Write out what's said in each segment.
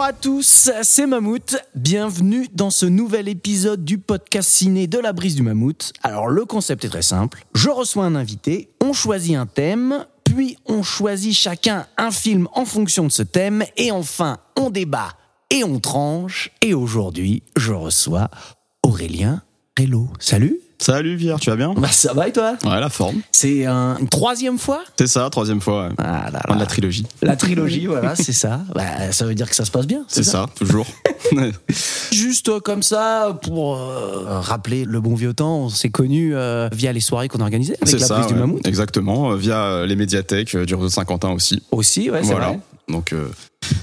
Bonjour à tous, c'est Mammouth. Bienvenue dans ce nouvel épisode du podcast ciné de la brise du Mammouth. Alors le concept est très simple. Je reçois un invité, on choisit un thème, puis on choisit chacun un film en fonction de ce thème, et enfin on débat et on tranche. Et aujourd'hui, je reçois Aurélien Hello. Salut Salut Pierre, tu vas bien? Bah ça va et toi? Ouais, la forme. C'est un- une troisième fois? C'est ça, troisième fois. ouais. Ah là de la trilogie. La trilogie, voilà, c'est ça. Bah, ça veut dire que ça se passe bien. C'est ça, toujours. Juste euh, comme ça, pour euh, rappeler le bon vieux temps, on s'est connus euh, via les soirées qu'on organisait avec C'est la ça, prise du mammouth. exactement. euh, Via les médiathèques du réseau Saint-Quentin aussi. Aussi, ouais, c'est voilà. vrai. Donc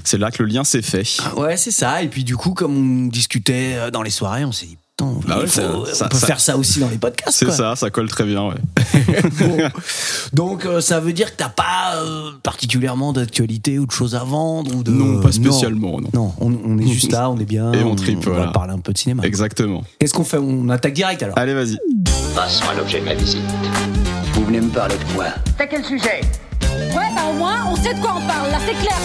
c'est là que le lien s'est fait. Ouais, c'est ça. Et puis du coup, comme on discutait dans les soirées, on s'est dit, putain, Bah il ouais, faut- ça- ça- on peut ça- faire ça aussi dans les podcasts. C'est ça, ça colle très bien. Ouais. Bon. Donc euh, ça veut dire que t'as pas euh, particulièrement d'actualité ou de choses à vendre ou de... Non, pas spécialement. Non. Non, on, on est juste là, on est bien. Et on tripe, On va parler un peu de cinéma. Exactement. Qu'est-ce qu'on fait? On attaque direct alors? Allez, vas-y. Passons à l'objet de ma visite. Vous venez me parler de quoi? T'as quel sujet? Ouais, bah au moins, on sait de quoi on parle, là, c'est clair.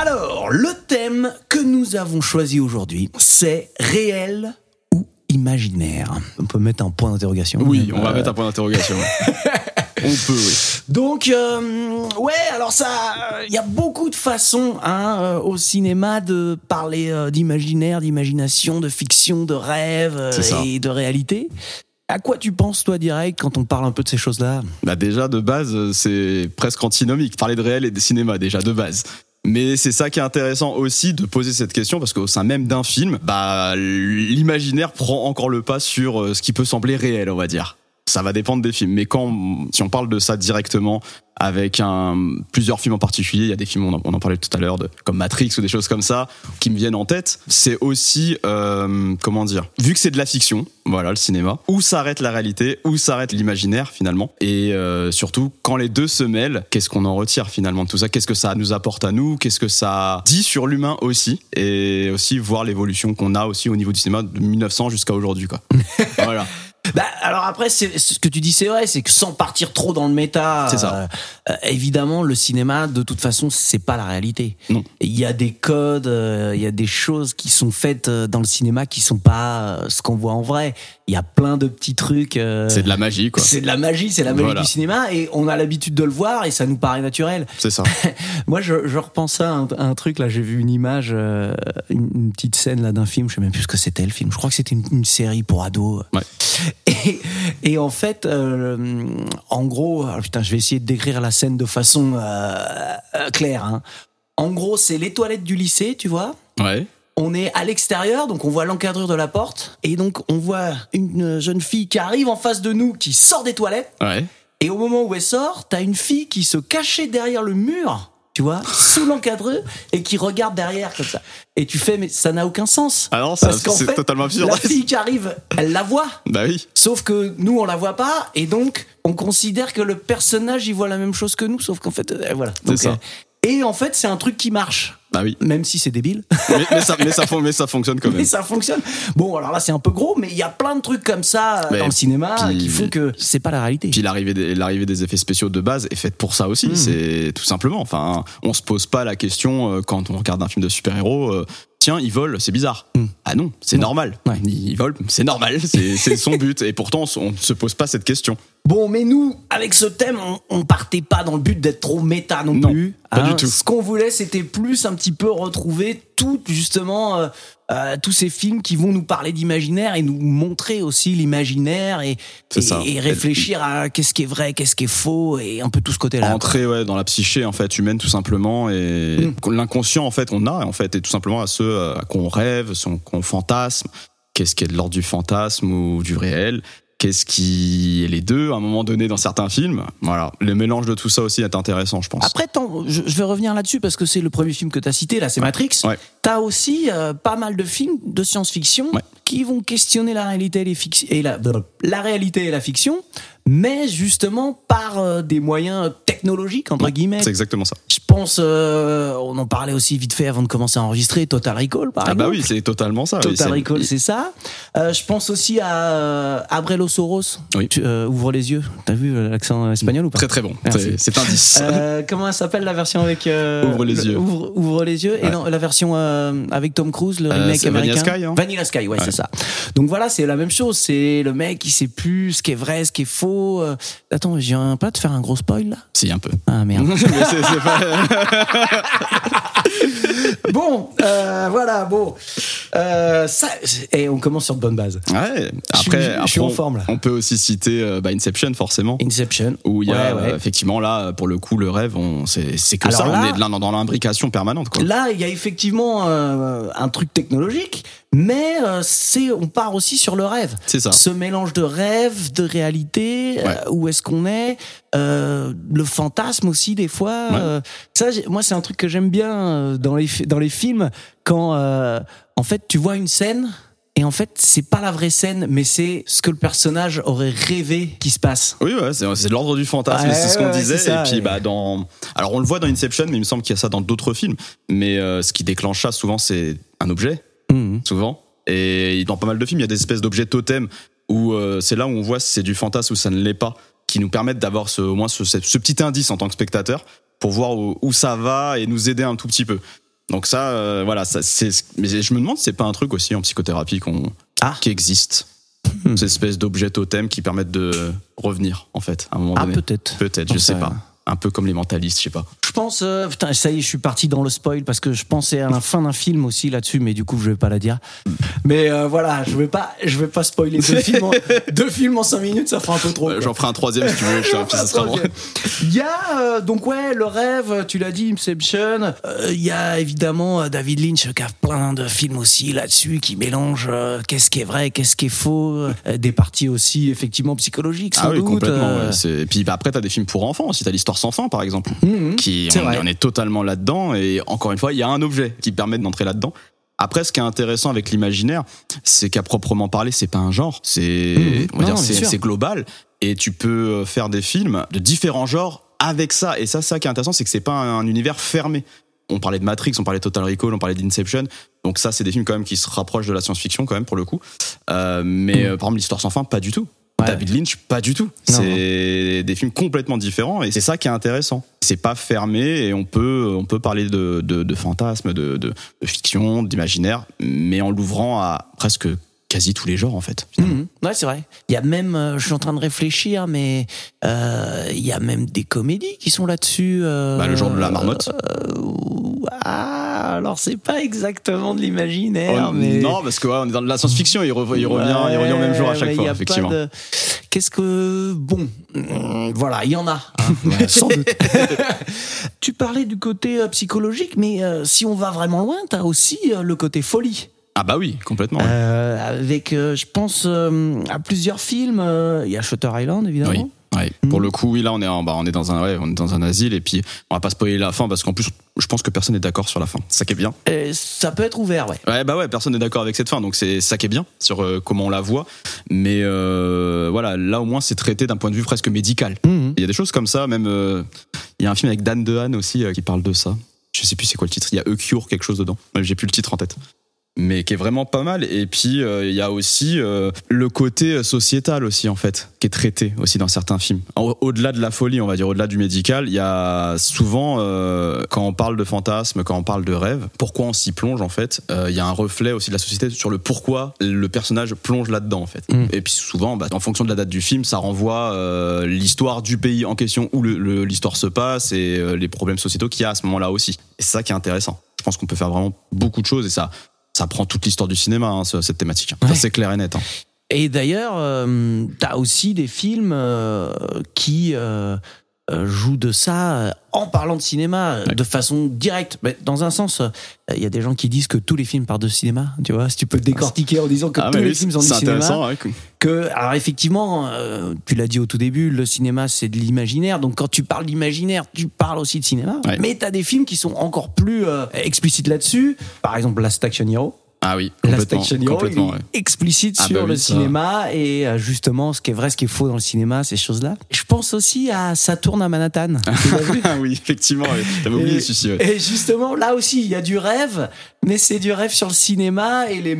Alors, le thème que nous avons choisi aujourd'hui, c'est réel ou imaginaire? On peut mettre un point d'interrogation? Oui, on va Euh, mettre un point d'interrogation. on peut, oui. Donc, euh, ouais, alors ça, il y a beaucoup de façons hein, euh, au cinéma de parler euh, d'imaginaire, d'imagination, de fiction, de rêve euh, et de réalité. À quoi tu penses, toi, direct, quand on parle un peu de ces choses-là? Bah déjà de base euh, c'est presque antinomique parler de réel et de cinéma déjà de base. Mais c'est ça qui est intéressant aussi de poser cette question parce qu'au sein même d'un film, bah l'imaginaire prend encore le pas sur euh, ce qui peut sembler réel, on va dire. Ça va dépendre des films, mais quand si on parle de ça directement avec un plusieurs films en particulier, il y a des films on en, on en parlait tout à l'heure comme Matrix ou des choses comme ça qui me viennent en tête. C'est aussi euh, comment dire, vu que c'est de la fiction, voilà le cinéma, où s'arrête la réalité, où s'arrête l'imaginaire finalement, et euh, surtout quand les deux se mêlent, qu'est-ce qu'on en retire finalement de tout ça? Qu'est-ce que ça nous apporte à nous? Qu'est-ce que ça dit sur l'humain aussi? Et aussi voir l'évolution qu'on a aussi au niveau du cinéma de 1900 jusqu'à aujourd'hui quoi. voilà. Bah, alors après, c'est, ce que tu dis, c'est vrai, c'est que sans partir trop dans le méta, C'est ça. euh, euh, évidemment, le cinéma, de toute façon, c'est pas la réalité. Non. Il y a des codes, euh, il y a des choses qui sont faites euh, dans le cinéma qui sont pas ce qu'on voit en vrai. Il y a plein de petits trucs. euh, C'est de la magie quoi. c'est de la magie, c'est la magie Voilà. du cinéma et on a l'habitude de le voir et ça nous paraît naturel. C'est ça. Moi, je, je repense à un, un truc là. J'ai vu une image, euh, une, une petite scène là d'un film. Je sais même plus ce que c'était le film. Je crois que c'était une, une série pour ados. Ouais. Et, et en fait, euh, en gros, ah, putain, je vais essayer de décrire la scène de façon claire. hein. En gros, c'est les toilettes du lycée, tu vois. Ouais. On est à l'extérieur, donc on voit l'encadreur de la porte, et donc on voit une jeune fille qui arrive en face de nous, qui sort des toilettes. Ouais. Et au moment où elle sort, t'as une fille qui se cachait derrière le mur, tu vois, sous l'encadreur, et qui regarde derrière comme ça. Et tu fais, mais ça n'a aucun sens. Ah non, ça- Parce qu'en c'est fait, totalement absurde. La fille qui arrive, elle la voit. Bah oui. Sauf que nous, on la voit pas, et donc on considère que le personnage, il voit la même chose que nous, sauf qu'en fait, euh, voilà. C'est Donc, ça. euh, et en fait, c'est un truc qui marche, Bah oui. même si c'est débile. Mais, mais ça, mais, ça, fon- mais ça fonctionne quand même. Mais ça fonctionne. Bon, alors là, c'est un peu gros, mais il y a plein de trucs comme ça euh, dans le cinéma puis- qui font que c'est pas la réalité. Puis l'arrivée des, l'arrivée des effets spéciaux de base est faite pour ça aussi. Hmm. C'est tout simplement. Enfin, on se pose pas la question euh, quand on regarde un film de super-héros. Tiens, ils volent, c'est bizarre. Hmm. Ah non, c'est normal. Ouais. Ils volent, c'est normal. C'est son but. Et pourtant, on se- on ne se pose pas cette question. Bon, mais nous, avec ce thème, on, on partait pas dans le but d'être trop méta non, Non, plus. pas hein. du tout. Ce qu'on voulait, c'était plus un petit peu retrouver tout, justement, euh, euh, tous ces films qui vont nous parler d'imaginaire et nous montrer aussi l'imaginaire et, et, et réfléchir à qu'est-ce qui est vrai, qu'est-ce qui est faux et un peu tout ce côté-là. Entrer ouais, dans la psyché en fait humaine tout simplement et Mm. l'inconscient en fait on a en fait et tout simplement à ceux euh, qu'on rêve, qu'on fantasme. Qu'est-ce qui est de l'ordre du fantasme ou du réel Qu'est-ce qui est les deux à un moment donné dans certains films Voilà, le mélange de tout ça aussi est intéressant, je pense. Après, je, je vais revenir là-dessus parce que c'est le premier film que tu as cité, là, c'est Matrix. Ouais. T'as aussi euh, pas mal de films de science-fiction Ouais. qui vont questionner la réalité et, les fic- et la, la réalité et la fiction, mais justement par euh, des moyens technologiques, entre guillemets. C'est exactement ça. Je pense, euh, on en parlait aussi vite fait avant de commencer à enregistrer, Total Recall, par Ah exemple. bah oui, c'est totalement ça. Total Recall, c'est ça. Euh, je pense aussi à euh, Abrelo Soros. Oui. Tu, euh, ouvre les yeux. T'as vu l'accent espagnol ou pas? Très très bon. C'est- un 10. Euh, comment elle s'appelle la version avec Ouvre les le- yeux. Ouvre, ouvre les yeux et non la version avec Tom Cruise le remake c'est Vanilla américain. Sky, hein Vanilla Sky, ouais, Ouais. c'est ça. Donc voilà, c'est la même chose. C'est le mec qui sait plus ce qui est vrai, ce qui est faux. Attends, je viens pas de faire un gros spoil là? Si, un peu. Ah merde. C'est pas- bon, euh, voilà, bon. Euh, ça, et on commence sur de bonnes bases. Ouais. Je Après, je suis en on- forme, là. On peut aussi citer euh, bah, Inception, forcément. Inception. Où il y a Ouais, ouais. effectivement là pour le coup le rêve on c'est c'est que Alors ça là- on est dans, dans l'imbrication permanente quoi. Là, il y a effectivement euh, un truc technologique, mais c'est on part aussi sur le rêve. C'est ça. Ce mélange de rêve, de réalité, où est-ce qu'on est, euh, le fantasme aussi des fois. Ouais. euh, ça, moi, c'est un truc que j'aime bien euh, dans les dans les films quand euh, en fait tu vois une scène. Et en fait, c'est pas la vraie scène, mais c'est ce que le personnage aurait rêvé qui se passe. Oui ouais, c'est de l'ordre du fantasme, Ouais, c'est ce qu'on ouais, disait ça, et puis bah dans alors on le voit dans Inception mais il me semble qu'il y a ça dans d'autres films mais ce qui déclenche ça souvent c'est un objet Mhm. souvent et dans pas mal de films il y a des espèces d'objets totems où euh, c'est là où on voit si c'est du fantasme ou ça ne l'est pas qui nous permettent d'avoir ce, au moins ce, ce- ce petit indice en tant que spectateur pour voir où, où ça va et nous aider un tout petit peu. Donc ça, euh, voilà, ça, c'est. Mais je me demande c'est pas un truc aussi en psychothérapie qu'on Ah. qui existe, Hmm. ces espèces d'objets totems qui permettent de revenir en fait à un moment Ah, donné. peut-être. Peut-être, je sais pas. Un peu comme les mentalistes, je sais pas. Je pense, euh, putain, ça y est, je suis parti dans le spoil parce que je pensais à la fin d'un film aussi là-dessus, mais du coup, je vais pas la dire. Mais euh, voilà, je vais pas, je vais pas spoiler deux films, en, deux films en cinq minutes, ça fera un peu trop. Euh. J'en ferai un troisième si tu veux, je sais, puis ça sera bon. Il y a euh, donc ouais le rêve, tu l'as dit Inception. Euh, Il y a évidemment euh, David Lynch qui a plein de films aussi là-dessus qui mélangent euh, qu'est-ce qui est vrai, qu'est-ce qui est faux, euh, des parties aussi effectivement psychologiques sans Ah oui, doute. complètement. euh, ouais. Et puis bah, après, t'as des films pour enfants aussi. T'as l'histoire sans fin, par exemple, Mhm. qui C'est on, est totalement là-dedans. Et encore une fois, il y a un objet qui permet d'entrer là-dedans. Après, ce qui est intéressant avec l'imaginaire, c'est qu'à proprement parler, c'est pas un genre. C'est, on va Non, dire, bien c'est sûr. c'est global. Et tu peux euh, faire des films de différents genres avec ça. Et ça, ça qui est intéressant, c'est que c'est pas un, un univers fermé. On parlait de Matrix, on parlait de Total Recall, on parlait d'Inception. Donc ça, c'est des films quand même qui se rapprochent de la science-fiction quand même pour le coup. Euh, mais euh, par exemple, l'histoire sans fin, pas du tout. Ouais. David Lynch, pas du tout. C'est des films complètement différents et c'est ça qui est intéressant. C'est pas fermé et on peut on peut parler de de, de fantasmes, de, de de fiction, d'imaginaire, mais en l'ouvrant à presque quasi tous les genres en fait. Mhm. Ouais, c'est vrai. Il y a même, euh, je suis en train de réfléchir, mais euh, il y a même des comédies qui sont là-dessus. euh, Bah, le jour de la marmotte. ah, alors c'est pas exactement de l'imaginaire, Oh, mais Non, parce que ouais, on est dans de la science-fiction, il, rev- il revient, il revient au même jour à chaque fois, effectivement. de- Qu'est-ce que bon, voilà, il y en a, hein, sans doute. tu parlais du côté psychologique, mais si on va vraiment loin, t'as aussi le côté folie. Ah bah oui, complètement. ouais. Euh, avec, euh, je pense, euh, à plusieurs films. Il y a Shutter Island, évidemment. Oui. Ouais. Pour le coup, oui, là, on est, en, bah, on est dans un, ouais, on est dans un asile et puis on va pas spoiler la fin parce qu'en plus, je pense que personne n'est d'accord sur la fin. Ça qui est bien. Et ça peut être ouvert, ouais. Ouais, bah ouais, personne n'est d'accord avec cette fin, donc c'est ça qui est bien sur comment on la voit. Mais voilà, là au moins c'est traité d'un point de vue presque médical. Mhm. Il y a des choses comme ça, même il y a un film avec Dan DeHaan aussi qui parle de ça. Je sais plus c'est quoi le titre. Il y a A Cure quelque chose dedans. J'ai plus le titre en tête. Mais qui est vraiment pas mal. Et puis euh, il y a aussi euh, le côté sociétal aussi en fait, qui est traité aussi dans certains films. Au- Au-delà de la folie, on va dire, au-delà du médical, il y a souvent euh, quand on parle de fantasme, quand on parle de rêve, pourquoi on s'y plonge en fait. euh, Il y a un reflet aussi de la société sur le pourquoi le personnage plonge là-dedans en fait. Mm. Et puis souvent, bah, en fonction de la date du film, ça renvoie euh, l'histoire du pays en question où l'histoire se passe et euh, les problèmes sociétaux qu'il y a à ce moment-là aussi. Et c'est ça qui est intéressant. Je pense qu'on peut faire vraiment beaucoup de choses et ça, ça prend toute l'histoire du cinéma, hein, ce- cette thématique. Ouais. c'est clair et net. hein. Et d'ailleurs, euh, t'as aussi des films euh, qui, euh, joue de ça euh, en parlant de cinéma euh, Ouais. de façon directe. Mais dans un sens, euh, il y a des gens qui disent que tous les films parlent de cinéma. Tu vois, si tu peux décortiquer en disant que Ah, tous les oui, films sont du c'est cinéma. intéressant. ouais. Que, alors effectivement, euh, tu l'as dit au tout début, le cinéma c'est de l'imaginaire. Donc quand tu parles d'imaginaire, tu parles aussi de cinéma. Ouais. Mais tu as des films qui sont encore plus euh, explicites là-dessus. Par exemple, Last Action Hero. Ah oui, complètement. Hero, complètement ouais. explicite Ah sur bah oui, le ça. cinéma et euh, justement ce qui est vrai, ce qui est faux dans le cinéma, ces choses-là. Je pense aussi à Saturne à Manhattan. Ah oui, effectivement. ouais. T'avais oublié celui-ci. ouais. et justement, là aussi, il y a du rêve, mais c'est du rêve sur le cinéma et les,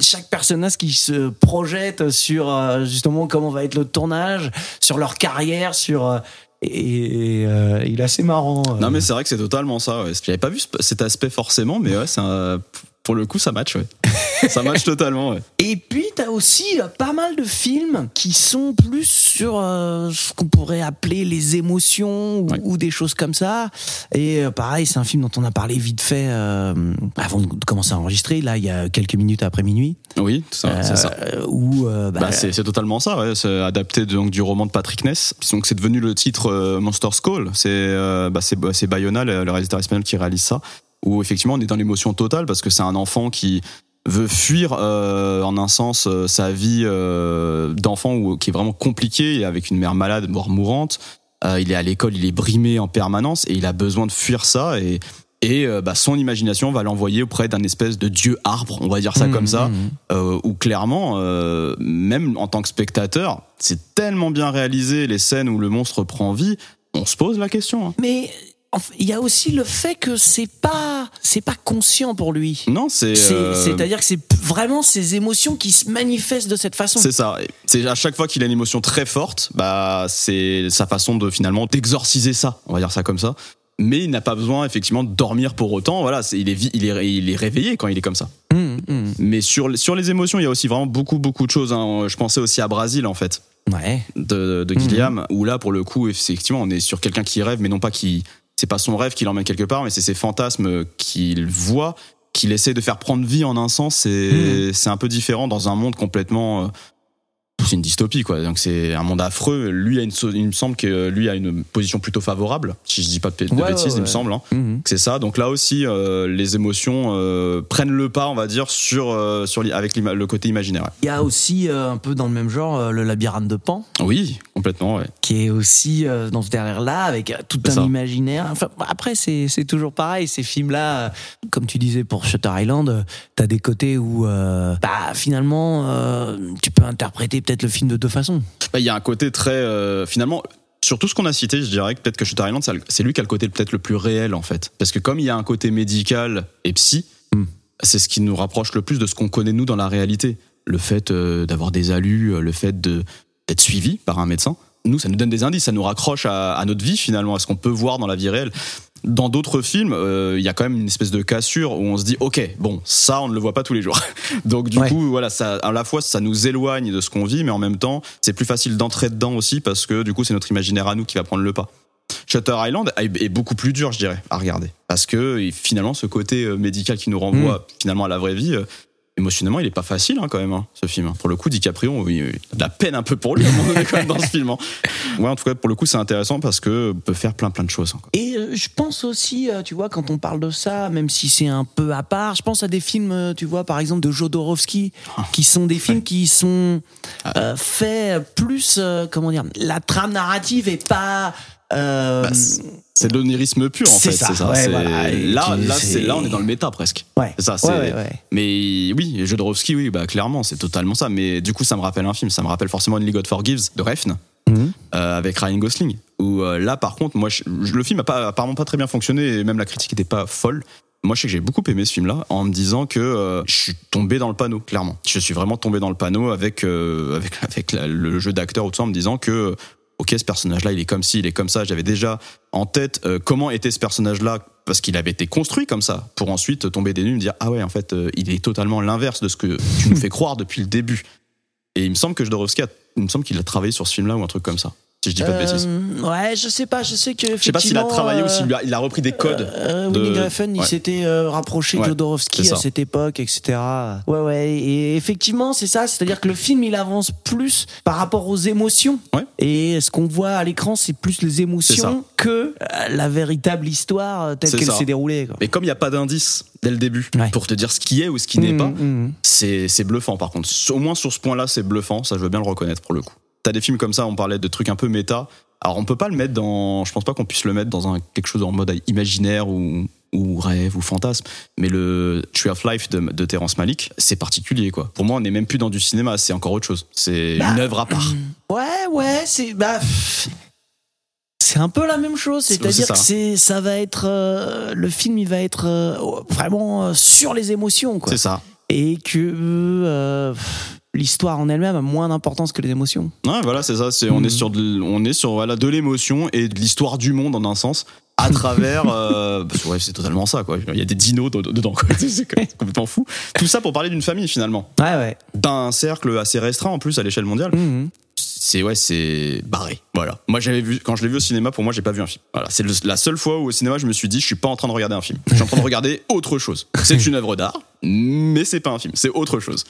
chaque personnage qui se projette sur euh, justement comment va être le tournage, sur leur carrière, sur euh, et, et, euh, il est assez marrant. euh. Non mais c'est vrai que c'est totalement ça. Ouais. J'avais pas vu ce- cet aspect forcément, mais ouais, c'est un- pour le coup ça match. Ouais. ça match totalement. Ouais. Et puis, t'as aussi euh, pas mal de films qui sont plus sur euh, ce qu'on pourrait appeler les émotions ou, Ouais. ou des choses comme ça. Et euh, pareil, c'est un film dont on a parlé vite fait euh, avant de commencer à enregistrer, là, il y a quelques minutes après minuit. Oui, c'est ça. Où, euh, bah, Bah, c'est c'est totalement ça, ouais. c'est adapté donc du roman de Patrick Ness. Donc c'est devenu le titre Monster's Call. C'est bah, c'est c'est Bayona, le, le réalisateur espagnol, qui réalise ça. Où effectivement on est dans l'émotion totale parce que c'est un enfant qui veut fuir euh, en un sens euh, sa vie euh, d'enfant qui est vraiment compliquée avec une mère malade, mort mourante. Euh, il est à l'école, il est brimé en permanence et il a besoin de fuir ça et et euh, bah, son imagination va l'envoyer auprès d'un espèce de dieu arbre, on va dire ça mmh, comme ça, mmh. euh, où clairement, euh, même en tant que spectateur, c'est tellement bien réalisé les scènes où le monstre prend vie, on se pose la question. hein. Mais il y a aussi le fait que c'est pas, c'est pas conscient pour lui. Non, c'est C'est- euh, C'est-à-dire que c'est vraiment ces émotions qui se manifestent de cette façon. c'est ça. C'est à chaque fois qu'il a une émotion très forte, bah c'est sa façon de finalement d'exorciser ça, on va dire ça comme ça. Mais il n'a pas besoin effectivement de dormir pour autant. Voilà, c'est- il est il est il est réveillé quand il est comme ça. Mmh, mmh. Mais sur sur les émotions, il y a aussi vraiment beaucoup beaucoup de choses. hein. Je pensais aussi à Brasil en fait. Ouais. de, de Gilliam, où là, pour le coup, effectivement, on est sur quelqu'un qui rêve, mais non pas qui. C'est pas son rêve qui l'emmène quelque part, mais c'est ses fantasmes qu'il voit, qu'il essaie de faire prendre vie en un sens. C'est c'est un peu différent dans un monde complètement. C'est une dystopie, quoi. Donc c'est un monde affreux. Lui, a une, il me semble que lui a une position plutôt favorable, si je dis pas de, de Ouais, bêtises, ouais, il me semble. hein. Mmh. C'est ça. Donc là aussi, euh, les émotions euh, prennent le pas, on va dire, sur, euh, sur avec le côté imaginaire. Il y a aussi un peu dans le même genre le labyrinthe de Pan, Oui, complètement, qui est aussi dans ce derrière-là, avec euh, tout un ça. imaginaire. Enfin, après, c'est c'est toujours pareil, ces films-là, euh, comme tu disais pour Shutter Island, t'as des côtés où, bah, finalement, tu peux interpréter peut-être le film de deux façons. Bah, Il y a un côté très euh, finalement sur tout ce qu'on a cité, je dirais que peut-être que Shutter Island, c'est lui qui a le côté peut-être le plus réel en fait, parce que comme il y a un côté médical et psy, Mm. c'est ce qui nous rapproche le plus de ce qu'on connaît nous dans la réalité. Le fait euh, d'avoir des alus, euh, le fait d'être suivi par un médecin, nous ça nous donne des indices, ça nous raccroche à, à notre vie finalement, à ce qu'on peut voir dans la vie réelle. Dans d'autres films, euh, il y a quand même une espèce de cassure où on se dit ok, bon, ça on ne le voit pas tous les jours. Donc du Ouais. coup, voilà, ça, à la fois ça nous éloigne de ce qu'on vit, mais en même temps, c'est plus facile d'entrer dedans aussi parce que du coup, c'est notre imaginaire à nous qui va prendre le pas. Shutter Island est beaucoup plus dur, je dirais, à regarder, parce que finalement, ce côté euh, médical qui nous renvoie finalement à la vraie vie. Émotionnellement, il est pas facile hein, quand même, hein, ce film. Pour le coup, DiCaprio, oui, il a de la peine un peu pour lui à un moment donné quand même dans ce film. hein. Ouais, en tout cas, pour le coup, c'est intéressant parce que on peut faire plein plein de choses. encore. Et euh, je pense aussi, euh, tu vois, quand on parle de ça, même si c'est un peu à part, je pense à des films, euh, tu vois, par exemple de Jodorowsky, qui sont des films qui sont euh, faits plus, euh, comment dire, la trame narrative est pas. euh, Bah, C'est de l'onirisme pur en fait. ça, c'est ça. ouais, voilà. Là, là, on est dans le méta presque. ouais. Ça. Ouais. Mais oui, Jodorowsky, oui, bah clairement, c'est totalement ça. Mais du coup, ça me rappelle un film. Ça me rappelle forcément Only God Forgives de Refn. Mhm. euh, avec Ryan Gosling. Où euh, là, par contre, moi, je- le film a pas, apparemment pas très bien fonctionné et même la critique était pas folle. Moi, je sais que j'ai beaucoup aimé ce film-là en me disant que euh, je suis tombé dans le panneau, clairement. Je suis vraiment tombé dans le panneau avec euh, avec avec la- le jeu d'acteur ou tout ça, en me disant que ok, ce personnage-là, il est comme ci, il est comme ça. J'avais déjà en tête euh, comment était ce personnage-là parce qu'il avait été construit comme ça, pour ensuite tomber des nues et me dire ah ouais, en fait, euh, il est totalement l'inverse de ce que tu nous fais croire depuis le début. Et il me semble que Jodorowsky, a- il me semble qu'il a travaillé sur ce film-là ou un truc comme ça. Si je dis pas de bêtises. Euh, ouais, je sais pas, je sais que. Je sais pas s'il a travaillé ou euh, s'il a, il a repris des codes. Euh, de- Winnie Griffin, il s'était rapproché Ouais, de Jodorowsky à cette époque, etc. Ouais, ouais. Et effectivement, c'est ça. C'est-à-dire que le film, il avance plus par rapport aux émotions. Ouais. Et ce qu'on voit à l'écran, c'est plus les émotions que la véritable histoire telle qu'elle s'est déroulée. quoi. Mais comme il n'y a pas d'indice dès le début Ouais. pour te dire ce qui est ou ce qui n'est Mmh, pas, mmh. c'est c'est bluffant par contre. Au moins sur ce point-là, c'est bluffant, ça je veux bien le reconnaître pour le coup. T'as des films comme ça, on parlait de trucs un peu méta. Alors on peut pas le mettre dans, je pense pas qu'on puisse le mettre dans un quelque chose en mode imaginaire ou ou rêve ou fantasme, mais le Tree of Life de, de Terrence Malick, c'est particulier quoi. Pour moi, on n'est même plus dans du cinéma, c'est encore autre chose. C'est Bah, une œuvre à part. Ouais, ouais, c'est bah c'est un peu la même chose, C'est- c'est-à-dire que c'est ça va être euh, le film, il va être euh, vraiment euh, sur les émotions quoi. C'est ça. Et que l'histoire en elle-même a moins d'importance que les émotions. Ouais, voilà, c'est ça. C'est on est sur de, on est sur voilà de l'émotion et de l'histoire du monde en un sens à travers. euh, parce que, ouais, c'est totalement ça quoi. Il y a des dinos dedans. quoi. C'est complètement fou. Tout ça pour parler d'une famille finalement, Ouais, ouais. d'un cercle assez restreint en plus à l'échelle mondiale. Mhm. C'est ouais, c'est barré. Voilà. Moi j'avais vu quand je l'ai vu au cinéma. Pour moi, j'ai pas vu un film. Voilà. C'est la seule fois où au cinéma je me suis dit, je suis pas en train de regarder un film. Je suis en train de regarder autre chose. C'est une œuvre d'art, mais c'est pas un film. C'est autre chose.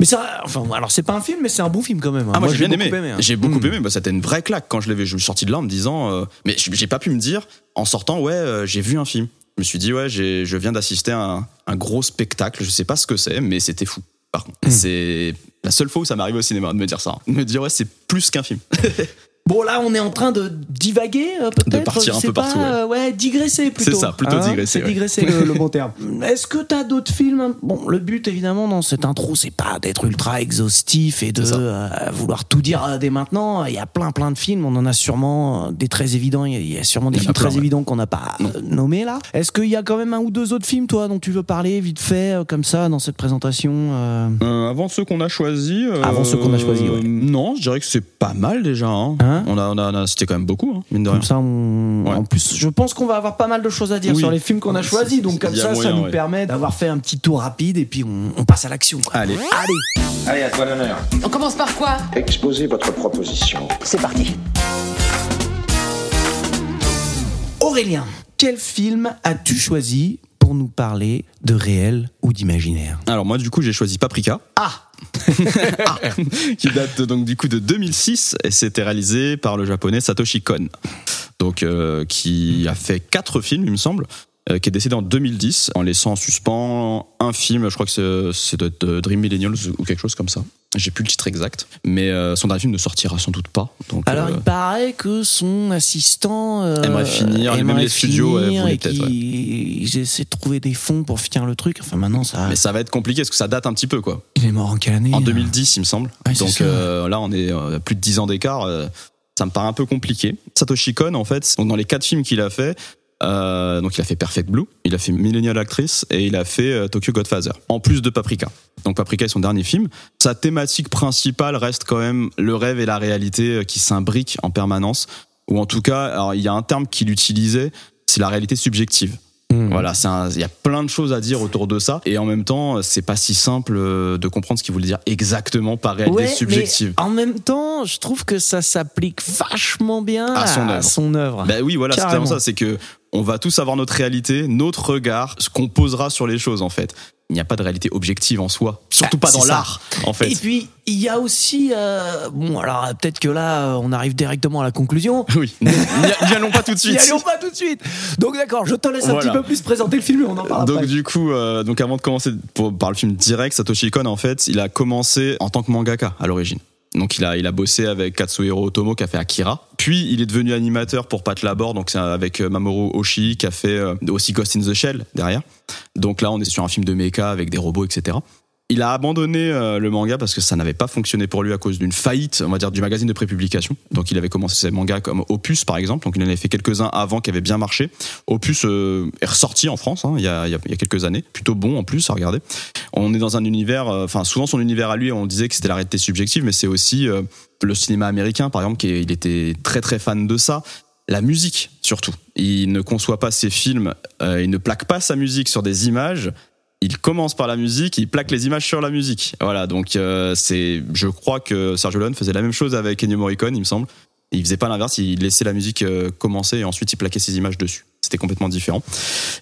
Mais ça, enfin, alors c'est pas un film, mais c'est un bon film quand même. hein. Ah, moi, j'ai bien beaucoup aimé. hein. J'ai beaucoup Mhm. aimé. Bah, c'était une vraie claque quand je l'ai vu. Je suis sorti de là en me disant, euh, mais j'ai pas pu me dire en sortant, ouais, euh, j'ai vu un film. Je me suis dit, ouais, je viens d'assister à un, un gros spectacle. Je sais pas ce que c'est, mais c'était fou. Par contre, Mhm. c'est la seule fois où ça m'arrive au cinéma de me dire ça, de me dire ouais, c'est plus qu'un film. Bon, là, on est en train de divaguer, euh, peut-être. De partir un peu pas, partout, ouais. euh, ouais, digresser plutôt. C'est ça, plutôt digresser, C'est ouais. digresser le, le bon terme. Est-ce que t'as d'autres films hein? Bon, le but, évidemment, dans cette intro, c'est pas d'être ultra exhaustif et de euh, vouloir tout dire euh, dès maintenant. Il y a plein, plein de films. On en a sûrement des très évidents. Il y a- il y a sûrement des films très ouais. évidents qu'on n'a pas euh, nommés là. Est-ce qu'il y a quand même un ou deux autres films, toi, dont tu veux parler vite fait, euh, comme ça, dans cette présentation euh? Euh, avant ceux qu'on a choisis. euh, Avant ceux qu'on a choisis, ouais. Non, je dirais que c'est pas mal déjà. hein. Hein? On a, on a, on a- c'était quand même beaucoup, hein, mine de rien. Comme ça, on... Ouais. en plus, je pense qu'on va avoir pas mal de choses à dire Oui. sur les films qu'on a choisis. Donc, comme ça, ça nous ouais. permet d'avoir fait un petit tour rapide et puis on, on passe à l'action. quoi. Allez. Allez Allez, à toi l'honneur. On commence par quoi? Exposez votre proposition. C'est parti. Aurélien, quel film as-tu choisi pour nous parler de réel ou d'imaginaire? Alors moi, du coup, j'ai choisi Paprika. Ah qui date donc du coup de 2006 et c'était réalisé par le japonais Satoshi Kon. Donc euh, qui a fait quatre films, il me semble. Euh, qui est décédé en 2010 en laissant en suspens un film, je crois que c'est- c'est de, de Dream Millennials ou quelque chose comme ça. J'ai plus le titre exact, mais euh, son dernier film ne sortira sans doute pas. Donc, Alors, euh, il paraît que son assistant euh, Aimerait finir, même les studios, ouais, finir et peut-être, qu'ils essaient de trouver des fonds pour finir le truc. Enfin, maintenant, ça, mais ça va être compliqué parce que ça date un petit peu quoi. il est mort en quelle année En 2010, il me semble. Ouais, Donc là, on est à plus de 10 ans d'écart. ça me paraît un peu compliqué. Satoshi Kon, en fait, donc dans les quatre films qu'il a fait, euh, donc il a fait Perfect Blue, il a fait Millennial Actress et il a fait euh, Tokyo Godfather. En plus de Paprika. Donc Paprika est son dernier film. Sa thématique principale reste quand même le rêve et la réalité euh, qui s'imbriquent en permanence. Ou en tout cas, alors il y a un terme qu'il utilisait, c'est la réalité subjective. Hmm. Voilà, il y a plein de choses à dire autour de ça, et en même temps, c'est pas si simple de comprendre ce qu'il voulait dire exactement par réalité Ouais, subjective. mais en même temps, je trouve que ça s'applique vachement bien À son œuvre. Bah oui, voilà, c'est vraiment ça, c'est que on va tous avoir notre réalité, notre regard, ce qu'on posera sur les choses en fait. Il n'y a pas de réalité objective en soi, surtout Bah, pas dans l'art en fait. Et puis, il y a aussi. euh, bon, alors peut-être que là, on arrive directement à la conclusion. Oui, n'y n'y allons pas tout de N'y suite. allons pas tout de suite. Donc, d'accord, je te laisse un Voilà. petit peu plus présenter le film et on en parle Donc après. du coup, euh, donc avant de commencer pour- par le film direct, Satoshi Kon en fait, il a commencé en tant que mangaka à l'origine. Donc il a il a bossé avec Katsuhiro Otomo qui a fait Akira. Puis il est devenu animateur pour Pat Labor, donc c'est avec euh, Mamoru Oshii qui a fait euh, aussi Ghost in the Shell derrière. Donc là on est sur un film de mecha avec des robots, etc. Il a abandonné euh, le manga parce que ça n'avait pas fonctionné pour lui à cause d'une faillite, on va dire, du magazine de prépublication. Donc il avait commencé ses mangas comme Opus par exemple, donc il en avait fait quelques-uns avant qui avaient bien marché. Opus euh, est ressorti en France hein, il, y a, il y a- quelques années, plutôt bon en plus à regarder. On est dans un univers, euh, enfin souvent son univers à lui, on disait que c'était la réalité subjective, mais c'est aussi euh, le cinéma américain par exemple, qui il était très très fan de ça. La musique surtout. Il ne conçoit pas ses films, euh, il ne plaque pas sa musique sur des images. Il commence par la musique, il plaque les images sur la musique. Voilà, donc euh, c'est, je crois que Sergio Leone faisait la même chose avec Ennio Morricone, il me semble. Il faisait pas l'inverse, il laissait la musique euh, commencer et ensuite il plaquait ses images dessus. C'était complètement différent.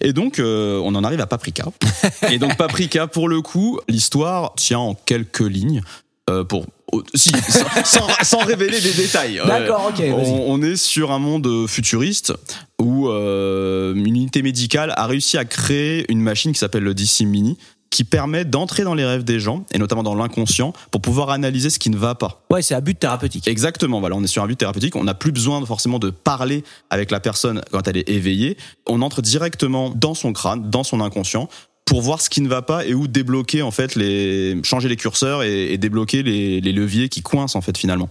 Et donc, euh, on en arrive à Paprika. et donc, Paprika, pour le coup, l'histoire tient en quelques lignes. Euh, pour oh, si, sans, sans- sans révéler des détails. D'accord, ok. On, on est sur un monde futuriste où euh, une unité médicale a réussi à créer une machine qui s'appelle le DC Mini qui permet d'entrer dans les rêves des gens et notamment dans l'inconscient pour pouvoir analyser ce qui ne va pas. Ouais, c'est à but thérapeutique. Exactement, voilà, on est sur un but thérapeutique, on n'a plus besoin forcément de parler avec la personne quand elle est éveillée, on entre directement dans son crâne, dans son inconscient pour voir ce qui ne va pas et où débloquer en fait les changer les curseurs et, débloquer les, les leviers qui coincent en fait finalement.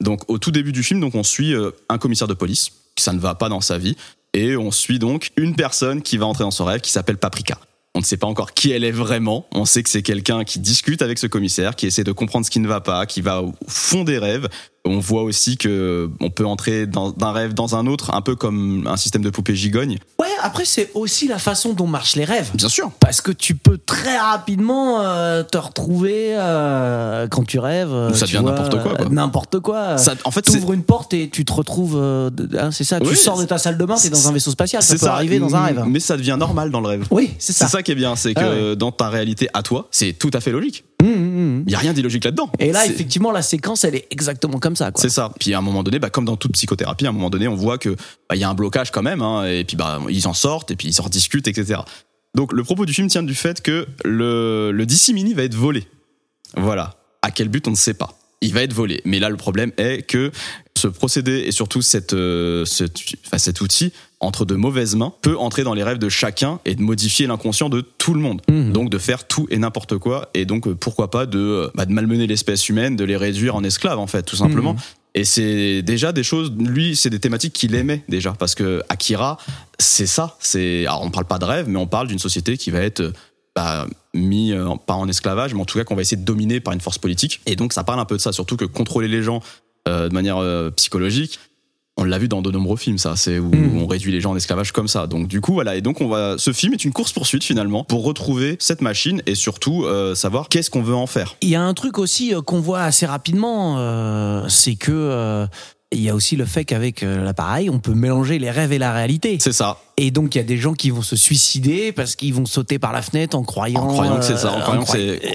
Donc au tout début du film, donc on suit euh, un commissaire de police, ça ne va pas dans sa vie et on suit donc une personne qui va entrer dans son rêve qui s'appelle Paprika. On ne sait pas encore qui elle est vraiment. On sait que c'est quelqu'un qui discute avec ce commissaire, qui essaie de comprendre ce qui ne va pas, qui va au fond des rêves. On voit aussi que on peut entrer d'un rêve dans un autre, un peu comme un système de poupée gigogne. Ouais, après, c'est aussi la façon dont marchent les rêves. Bien sûr. Parce que tu peux très rapidement euh, te retrouver euh, quand tu rêves. euh, Ça tu devient n'importe quoi, quoi. N'importe quoi. Ça, en fait, tu c'est ouvres une porte et tu te retrouves. euh, hein, c'est ça, tu Oui, sors de ta salle de bain, t'es dans un vaisseau spatial. Ça peut arriver dans un rêve. Mais ça devient normal dans le rêve. Oui, c'est ça. C'est ça qui est bien, c'est que Ah dans ta réalité à toi, c'est tout à fait logique. Mmh, mmh, mmh. Il y a rien d'illogique là-dedans. Et là, effectivement, la séquence, elle est exactement comme ça. C'est ça. Puis à un moment donné, bah, comme dans toute psychothérapie, à un moment donné, on voit que bah, il y a un blocage quand même, hein, et puis bah, ils en sortent, et puis ils en rediscutent, etc. Donc le propos du film tient du fait que le, le DC Mini va être volé. Voilà. À quel but, on ne sait pas. Il va être volé. Mais là, le problème est que ce procédé et surtout cette, euh, enfin, cet outil entre de mauvaises mains peut entrer dans les rêves de chacun et de modifier l'inconscient de tout le monde. Mhm. Donc de faire tout et n'importe quoi et donc euh, pourquoi pas de, euh, bah, de malmener l'espèce humaine, de les réduire en esclaves en fait, tout simplement. Mhm. Et c'est déjà des choses, lui, c'est des thématiques qu'il aimait déjà, parce que Akira, c'est ça. C'est, alors on parle pas de rêve, mais on parle d'une société qui va être euh, bah, mis en- pas en esclavage, mais en tout cas qu'on va essayer de dominer par une force politique. Et donc ça parle un peu de ça, surtout que contrôler les gens euh, de manière euh, psychologique. On l'a vu dans de nombreux films, ça. C'est où Mhm. on réduit les gens en esclavage comme ça. Donc du coup, voilà. Et donc on va. Ce film est une course poursuite finalement pour retrouver cette machine et surtout euh, savoir qu'est-ce qu'on veut en faire. Il y a un truc aussi euh, qu'on voit assez rapidement, euh, c'est que euh, il y a aussi le fait qu'avec euh, l'appareil, on peut mélanger les rêves et la réalité. C'est ça. Et donc il y a des gens qui vont se suicider parce qu'ils vont sauter par la fenêtre en croyant, En croyant que c'est ça. En euh, croyant,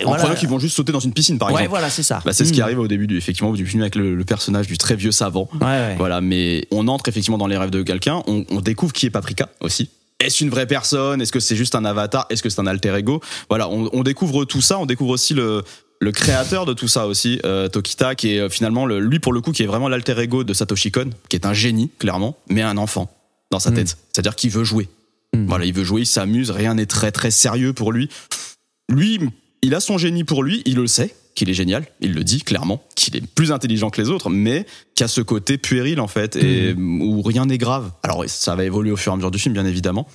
voilà. qu'ils vont juste sauter dans une piscine, par Ouais, exemple. voilà, c'est ça. Bah, c'est ce qui Mm. arrive au début du, effectivement, du film avec le, le personnage du très vieux savant. Ouais, ouais. Voilà, mais on entre effectivement dans les rêves de quelqu'un, on, on découvre qui est Paprika aussi. Est-ce une vraie personne? Est-ce que c'est juste un avatar? Est-ce que c'est un alter ego? Voilà, on, on découvre tout ça, on découvre aussi le, le créateur de tout ça aussi, euh, Tokita, qui est euh, finalement, le, lui pour le coup, qui est vraiment l'alter ego de Satoshi Kon, qui est un génie, clairement, mais un enfant dans sa Mm. tête. C'est-à-dire qu'il veut jouer. Mm. Voilà, il veut jouer, il s'amuse, rien n'est très très sérieux pour lui. Lui, il a son génie pour lui, il le sait, qu'il est génial, il le dit clairement, qu'il est plus intelligent que les autres, mais qui a ce côté puéril en fait, et où rien n'est grave. Alors ça va évoluer au fur et à mesure du film, bien évidemment.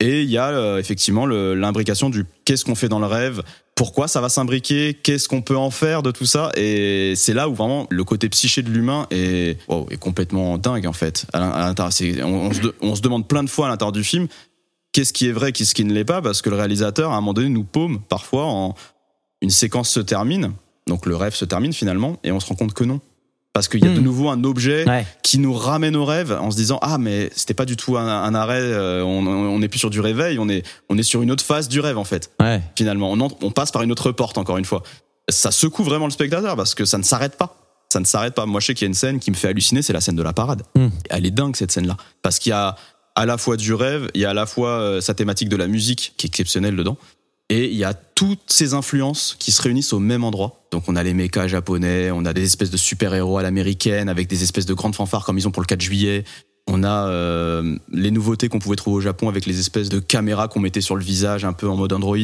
Et il y a euh, effectivement le- l'imbrication du qu'est-ce qu'on fait dans le rêve, pourquoi ça va s'imbriquer, qu'est-ce qu'on peut en faire de tout ça, et c'est là où vraiment le côté psyché de l'humain est, complètement dingue en fait. À on, se on se demande plein de fois à l'intérieur du film qu'est-ce qui est vrai, qu'est-ce qui ne l'est pas, parce que le réalisateur, à un moment donné, nous paume parfois en une séquence se termine, donc le rêve se termine finalement, et on se rend compte que non. Parce qu'il y a Hmm. de nouveau un objet Ouais. qui nous ramène au rêve en se disant ah mais c'était pas du tout un, un arrêt, euh, on, on est plus sur du réveil, on est on est sur une autre phase du rêve en fait. Ouais. Finalement, on, entre- on passe par une autre porte encore une fois. Ça secoue vraiment le spectateur parce que ça ne s'arrête pas. Ça ne s'arrête pas. Moi, je sais qu'il y a une scène qui me fait halluciner, c'est la scène de la parade. Hmm. Elle est dingue cette scène-là parce qu'il y a à la fois du rêve, il y a à la fois euh, sa thématique de la musique qui est exceptionnelle dedans. Et il y a toutes ces influences qui se réunissent au même endroit. Donc on a les mechas japonais, on a des espèces de super-héros à l'américaine avec des espèces de grandes fanfares comme ils ont pour le 4 juillet. On a euh, les nouveautés qu'on pouvait trouver au Japon avec les espèces de caméras qu'on mettait sur le visage un peu en mode Android.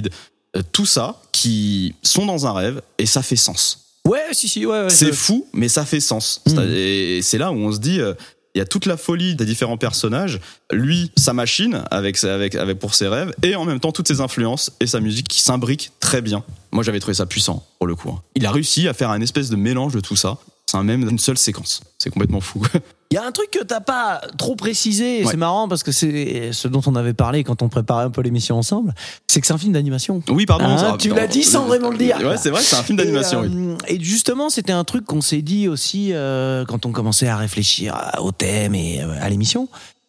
Euh, tout ça qui sont dans un rêve et ça fait sens. Ouais, si, si, ouais. ouais, C'est je- fou, mais ça fait sens. C'est- Et c'est là où on se dit, euh, il y a toute la folie des différents personnages, lui, sa machine avec, avec, avec pour ses rêves, et en même temps toutes ses influences et sa musique qui s'imbriquent très bien. Moi, j'avais trouvé ça puissant pour le coup. hein. Il a réussi à faire un espèce de mélange de tout ça. C'est un même une seule séquence. C'est complètement fou. Il y a un truc que t'as pas trop précisé, Ouais. c'est marrant parce que c'est ce dont on avait parlé quand on préparait un peu l'émission ensemble, c'est que c'est un film d'animation. Oui, pardon. Hein, ça- tu l'as dit sans vraiment le dire. Ouais, c'est vrai, c'est un film d'animation. Et, oui. euh, et justement, c'était un truc qu'on s'est dit aussi euh, quand on commençait à réfléchir au thème et euh, à l'émission.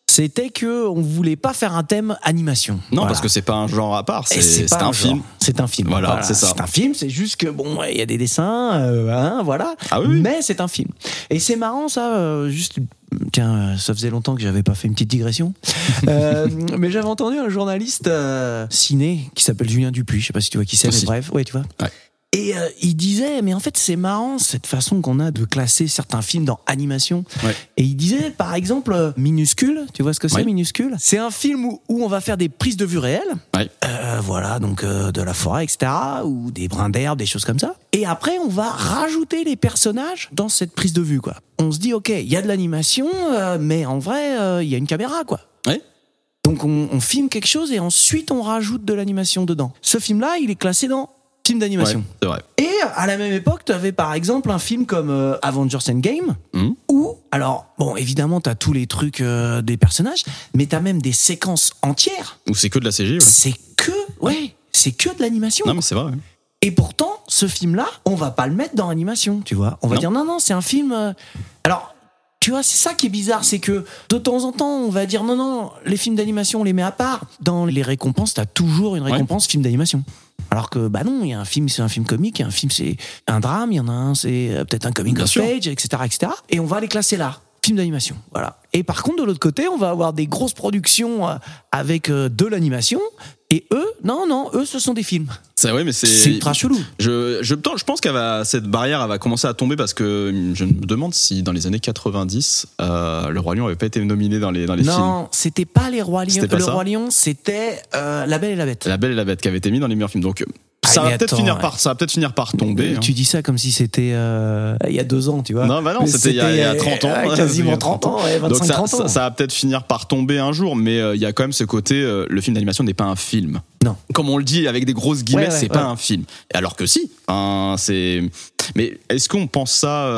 C'était que on voulait pas faire un thème animation. Non, Voilà. parce que c'est pas un genre à part, c'est un genre. film. C'est un film. Voilà, c'est ça. C'est un film, c'est juste que bon, il y a des dessins, euh, hein, voilà. Ah oui. Mais c'est un film. Et c'est marrant ça. euh, juste, tiens, ça faisait longtemps que j'avais pas fait une petite digression. Euh, mais j'avais entendu un journaliste euh, ciné qui s'appelle Julien Dupuis. Je sais pas si tu vois qui c'est, mais bref, ouais, tu vois. Ouais. Et euh, il disait, mais en fait, c'est marrant cette façon qu'on a de classer certains films dans animation. Ouais. Et il disait, par exemple, euh, Minuscule. Tu vois ce que c'est, Ouais. Minuscule? C'est un film où, où on va faire des prises de vue réelles. Ouais. Euh, voilà, donc euh, de la forêt, etc., ou des brins d'herbe, des choses comme ça. Et après, on va rajouter les personnages dans cette prise de vue, quoi. On se dit, ok, il y a de l'animation, euh, mais en vrai, euh, il y a une caméra, quoi. Ouais. Donc on, on filme quelque chose et ensuite on rajoute de l'animation dedans. Ce film-là, il est classé dans film d'animation. Ouais. Et à la même époque, tu avais par exemple un film comme euh, Avengers Endgame, Mhm. où, alors, bon, évidemment, tu as tous les trucs euh, des personnages, mais tu as même des séquences entières. Ou c'est que de la CG. ouais. C'est que, ouais, c'est que de l'animation. Non, mais c'est vrai. ouais. Et pourtant, ce film-là, on va pas le mettre dans animation, tu vois. On va Non. dire non, non, c'est un film. euh, Alors, tu vois, c'est ça qui est bizarre, c'est que de temps en temps, on va dire non, non, les films d'animation, on les met à part. Dans les récompenses, t'as toujours une Ouais. récompense film d'animation. Alors que, bah non, il y a un film, c'est un film comique, il y a un film, c'est un drame, il y en a un, c'est euh, peut-être un coming Bien of sûr. age, etc., etc. Et on va les classer là. Film d'animation, voilà. Et par contre, de l'autre côté, on va avoir des grosses productions euh, avec euh, de l'animation. Et eux, non, non, eux, ce sont des films. C'est ouais, mais C'est c'est. ultra chelou. Je, je, je pense qu'elle va, cette barrière, elle va commencer à tomber parce que je me demande si dans les années 90, euh, le Roi Lion avait pas été nominé dans les, dans les films. Non, c'était pas les rois lions. Le roi lion, c'était euh, La Belle et la Bête. La Belle et la Bête qui avait été mis dans les meilleurs films. Donc, ça va peut-être finir par, ça peut-être finir par tomber. Hein. Tu dis ça comme si c'était euh, il y a deux ans, tu vois. Non, bah non, c'était il y a- il y a 30 ans. euh, quasiment 30 ans, ouais, 25, Donc ça, 30 ans. ça, ça va peut-être finir par tomber un jour, mais euh, il y a quand même ce côté, euh, le film d'animation n'est pas un film. Non. Comme on le dit avec des grosses guillemets, Ouais, ouais, c'est pas un film. Alors que si, hein, c'est. Mais est-ce qu'on pense ça,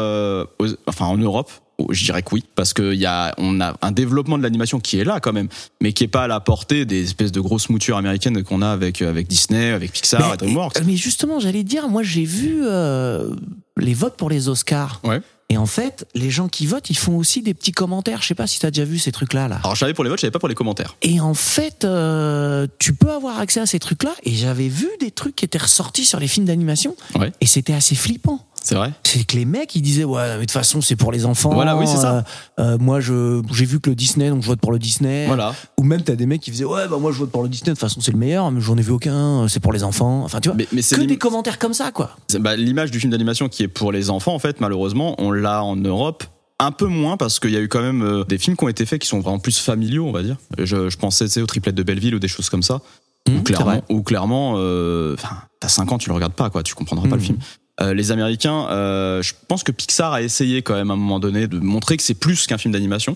aux- enfin en Europe je dirais que oui, parce qu'il y a, on a un développement de l'animation qui est là quand même, mais qui est pas à la portée des espèces de grosses moutures américaines qu'on a avec avec Disney, avec Pixar, mais, et DreamWorks. mais justement, j'allais dire, moi j'ai vu euh, les votes pour les Oscars. Ouais. Et en fait, les gens qui votent, ils font aussi des petits commentaires. Je sais pas si tu as déjà vu ces trucs-là. Là. Alors je savais pour les votes, je savais pas pour les commentaires. Et en fait, euh, tu peux avoir accès à ces trucs-là. Et j'avais vu des trucs qui étaient ressortis sur les films d'animation. Ouais. Et c'était assez flippant. C'est vrai. c'est que les mecs ils disaient ouais mais de toute façon c'est pour les enfants Voilà, oui, c'est ça. Euh, euh, moi je j'ai vu que le Disney donc je vote pour le Disney Voilà. ou même t'as des mecs qui faisaient ouais bah moi je vote pour le Disney de toute façon c'est le meilleur mais j'en ai vu aucun c'est pour les enfants enfin tu vois Mais, mais c'est que des commentaires comme ça quoi bah, l'image du film d'animation qui est pour les enfants, en fait, malheureusement, on l'a en Europe. Un peu moins parce qu'il y a eu quand même euh, des films qui ont été faits qui sont vraiment plus familiaux, on va dire. Je, je pensais tu sais, aux triplettes de Belleville ou des choses comme ça. Mmh, Ou clairement, ou clairement euh, t'as 5 ans, tu le regardes pas, quoi, tu comprendras pas Mhm. le film. Euh, les Américains, euh, je pense que Pixar a essayé quand même à un moment donné de montrer que c'est plus qu'un film d'animation.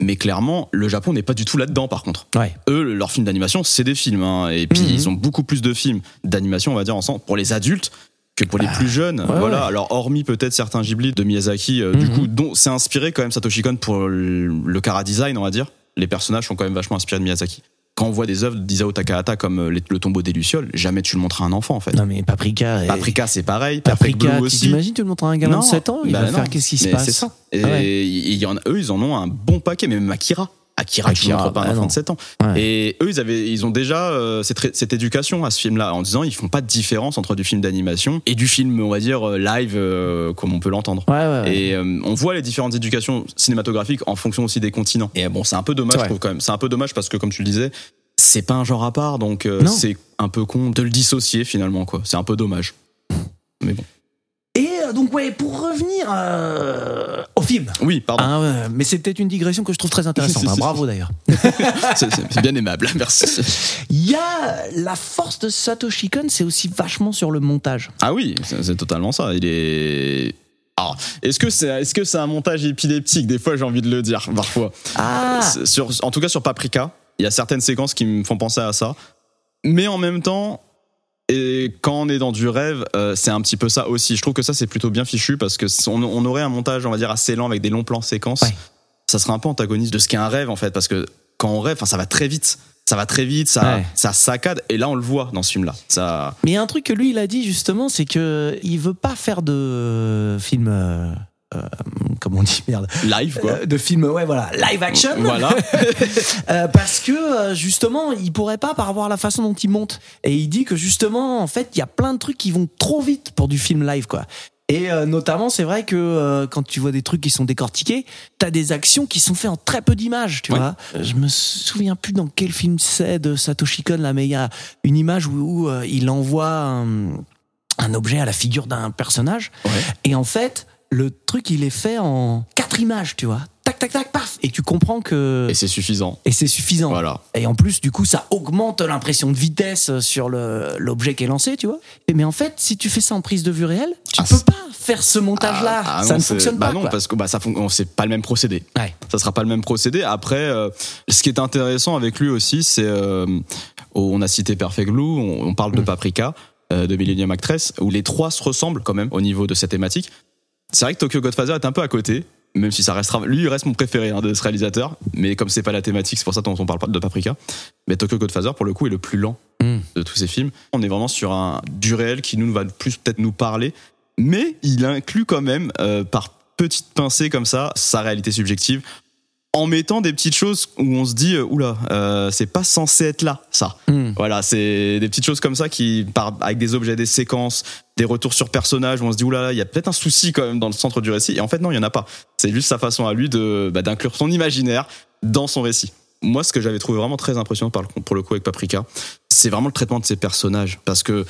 Mais clairement, le Japon n'est pas du tout là-dedans, par contre. ouais Eux, leurs films d'animation, c'est des films. hein. et puis, Mhm. ils ont beaucoup plus de films d'animation, on va dire, ensemble, pour les adultes que pour les plus jeunes. Ah, ouais, voilà. ouais. Alors, hormis peut-être certains Ghibli de Miyazaki, euh, du Mhm. coup, dont c'est inspiré quand même Satoshi Kon pour le, le cara design, on va dire. Les personnages sont quand même vachement inspirés de Miyazaki. Quand on voit des œuvres d'Isao Takahata comme euh, Le tombeau des Lucioles, jamais tu le montres à un enfant, en fait. non mais Paprika et- Paprika, c'est pareil. Paprika tu t'imagines tu le montres à un gamin de 7 ans il bah va non. faire qu'est-ce qui se passe C'est ça. Et Ah ouais. il y en a, eux, ils en ont un bon paquet, mais même Akira. Akira, tu montres pas à un enfant de 7 ans. Ouais. Et eux, ils avaient, ils ont déjà euh, cette, cette éducation à ce film-là, en disant ils font pas de différence entre du film d'animation et du film, on va dire euh, live, euh, comme on peut l'entendre. ouais ouais, ouais. Et euh, on voit les différentes éducations cinématographiques en fonction aussi des continents. Et bon, c'est un peu dommage, je trouve quand même. C'est un peu dommage parce que, comme tu le disais, c'est pas un genre à part, donc c'est un peu con de le dissocier finalement, quoi. C'est un peu dommage. Mais bon. Donc ouais pour revenir euh, au film Oui, pardon. Hein, ouais, mais c'est peut-être une digression que je trouve très intéressante hein. bravo d'ailleurs C'est- bien aimable, merci. Il y a la force de Satoshi Kon, c'est aussi vachement sur le montage. Ah oui, c'est totalement ça. Il est. Alors, est-ce que c'est est-ce que c'est un montage épileptique? Des fois, j'ai envie de le dire, parfois. Ah, Sur, en tout cas, sur Paprika, il y a certaines séquences qui me font penser à ça. Mais en même temps, et quand on est dans du rêve, euh, c'est un petit peu ça aussi. Je trouve que ça, c'est plutôt bien fichu parce que on, on aurait un montage, on va dire, assez lent avec des longs plans séquences. Ouais. ça serait un peu antagoniste de ce qu'est un rêve en fait, parce que quand on rêve, enfin, ça va très vite. Ça va très vite, ça, Ouais. ça saccade, et là on le voit dans ce film-là. Ça, Mais il y a un truc que lui, il a dit justement, c'est que il veut pas faire de film. Euh, comment on dit merde live quoi. Euh, De film, ouais, voilà, live action. Voilà. Euh, parce que euh, justement, il pourrait pas par à la façon dont il monte. Et il dit que justement, en fait, il y a plein de trucs qui vont trop vite pour du film live, quoi. Et euh, notamment, c'est vrai que euh, quand tu vois des trucs qui sont décortiqués, t'as des actions qui sont faites en très peu d'images, tu Ouais. vois. Je me souviens plus dans quel film c'est de Satoshi Kon là, mais il y a une image où, où, euh, il envoie un, un objet à la figure d'un personnage, Ouais. et en fait, le truc il est fait en quatre images, tu vois. Tac, tac, tac, paf, et tu comprends que Et c'est suffisant. et c'est suffisant. Voilà. Et en plus, du coup, ça augmente l'impression de vitesse sur l'objet qui est lancé, tu vois. Et Mais en fait, si tu fais ça en prise de vue réelle, tu Ah, peux pas faire ce montage-là. Ah, ah ça non, ne fonctionne bah pas. non, quoi. parce que bah, ça fon- c'est pas le même procédé. Ouais. Ça sera pas le même procédé. Après, euh, ce qui est intéressant avec lui aussi, c'est euh, oh, on a cité Perfect Blue, on, on parle de Mm. Paprika, euh, de Millennium Actress, où les trois se ressemblent quand même au niveau de cette thématique. C'est vrai que Tokyo Godfather est un peu à côté, même si ça restera. Lui, il reste mon préféré hein, de ce réalisateur, mais comme c'est pas la thématique, c'est pour ça dont on parle pas de Paprika. Mais Tokyo Godfather, pour le coup, est le plus lent Mm. de tous ces films. On est vraiment sur un du réel qui nous va plus peut-être nous parler, mais il inclut quand même euh, par petites pincées comme ça sa réalité subjective en mettant des petites choses où on se dit euh, oula euh, c'est pas censé être là ça. Hmm. voilà c'est des petites choses comme ça qui par- avec des objets des séquences des retours sur personnages où on se dit oula il y a peut-être un souci quand même dans le centre du récit. Et en fait non il y en a pas. C'est juste sa façon à lui de bah, d'inclure son imaginaire dans son récit. Moi ce que j'avais trouvé vraiment très impressionnant par pour le coup avec Paprika c'est vraiment le traitement de ces personnages. Parce que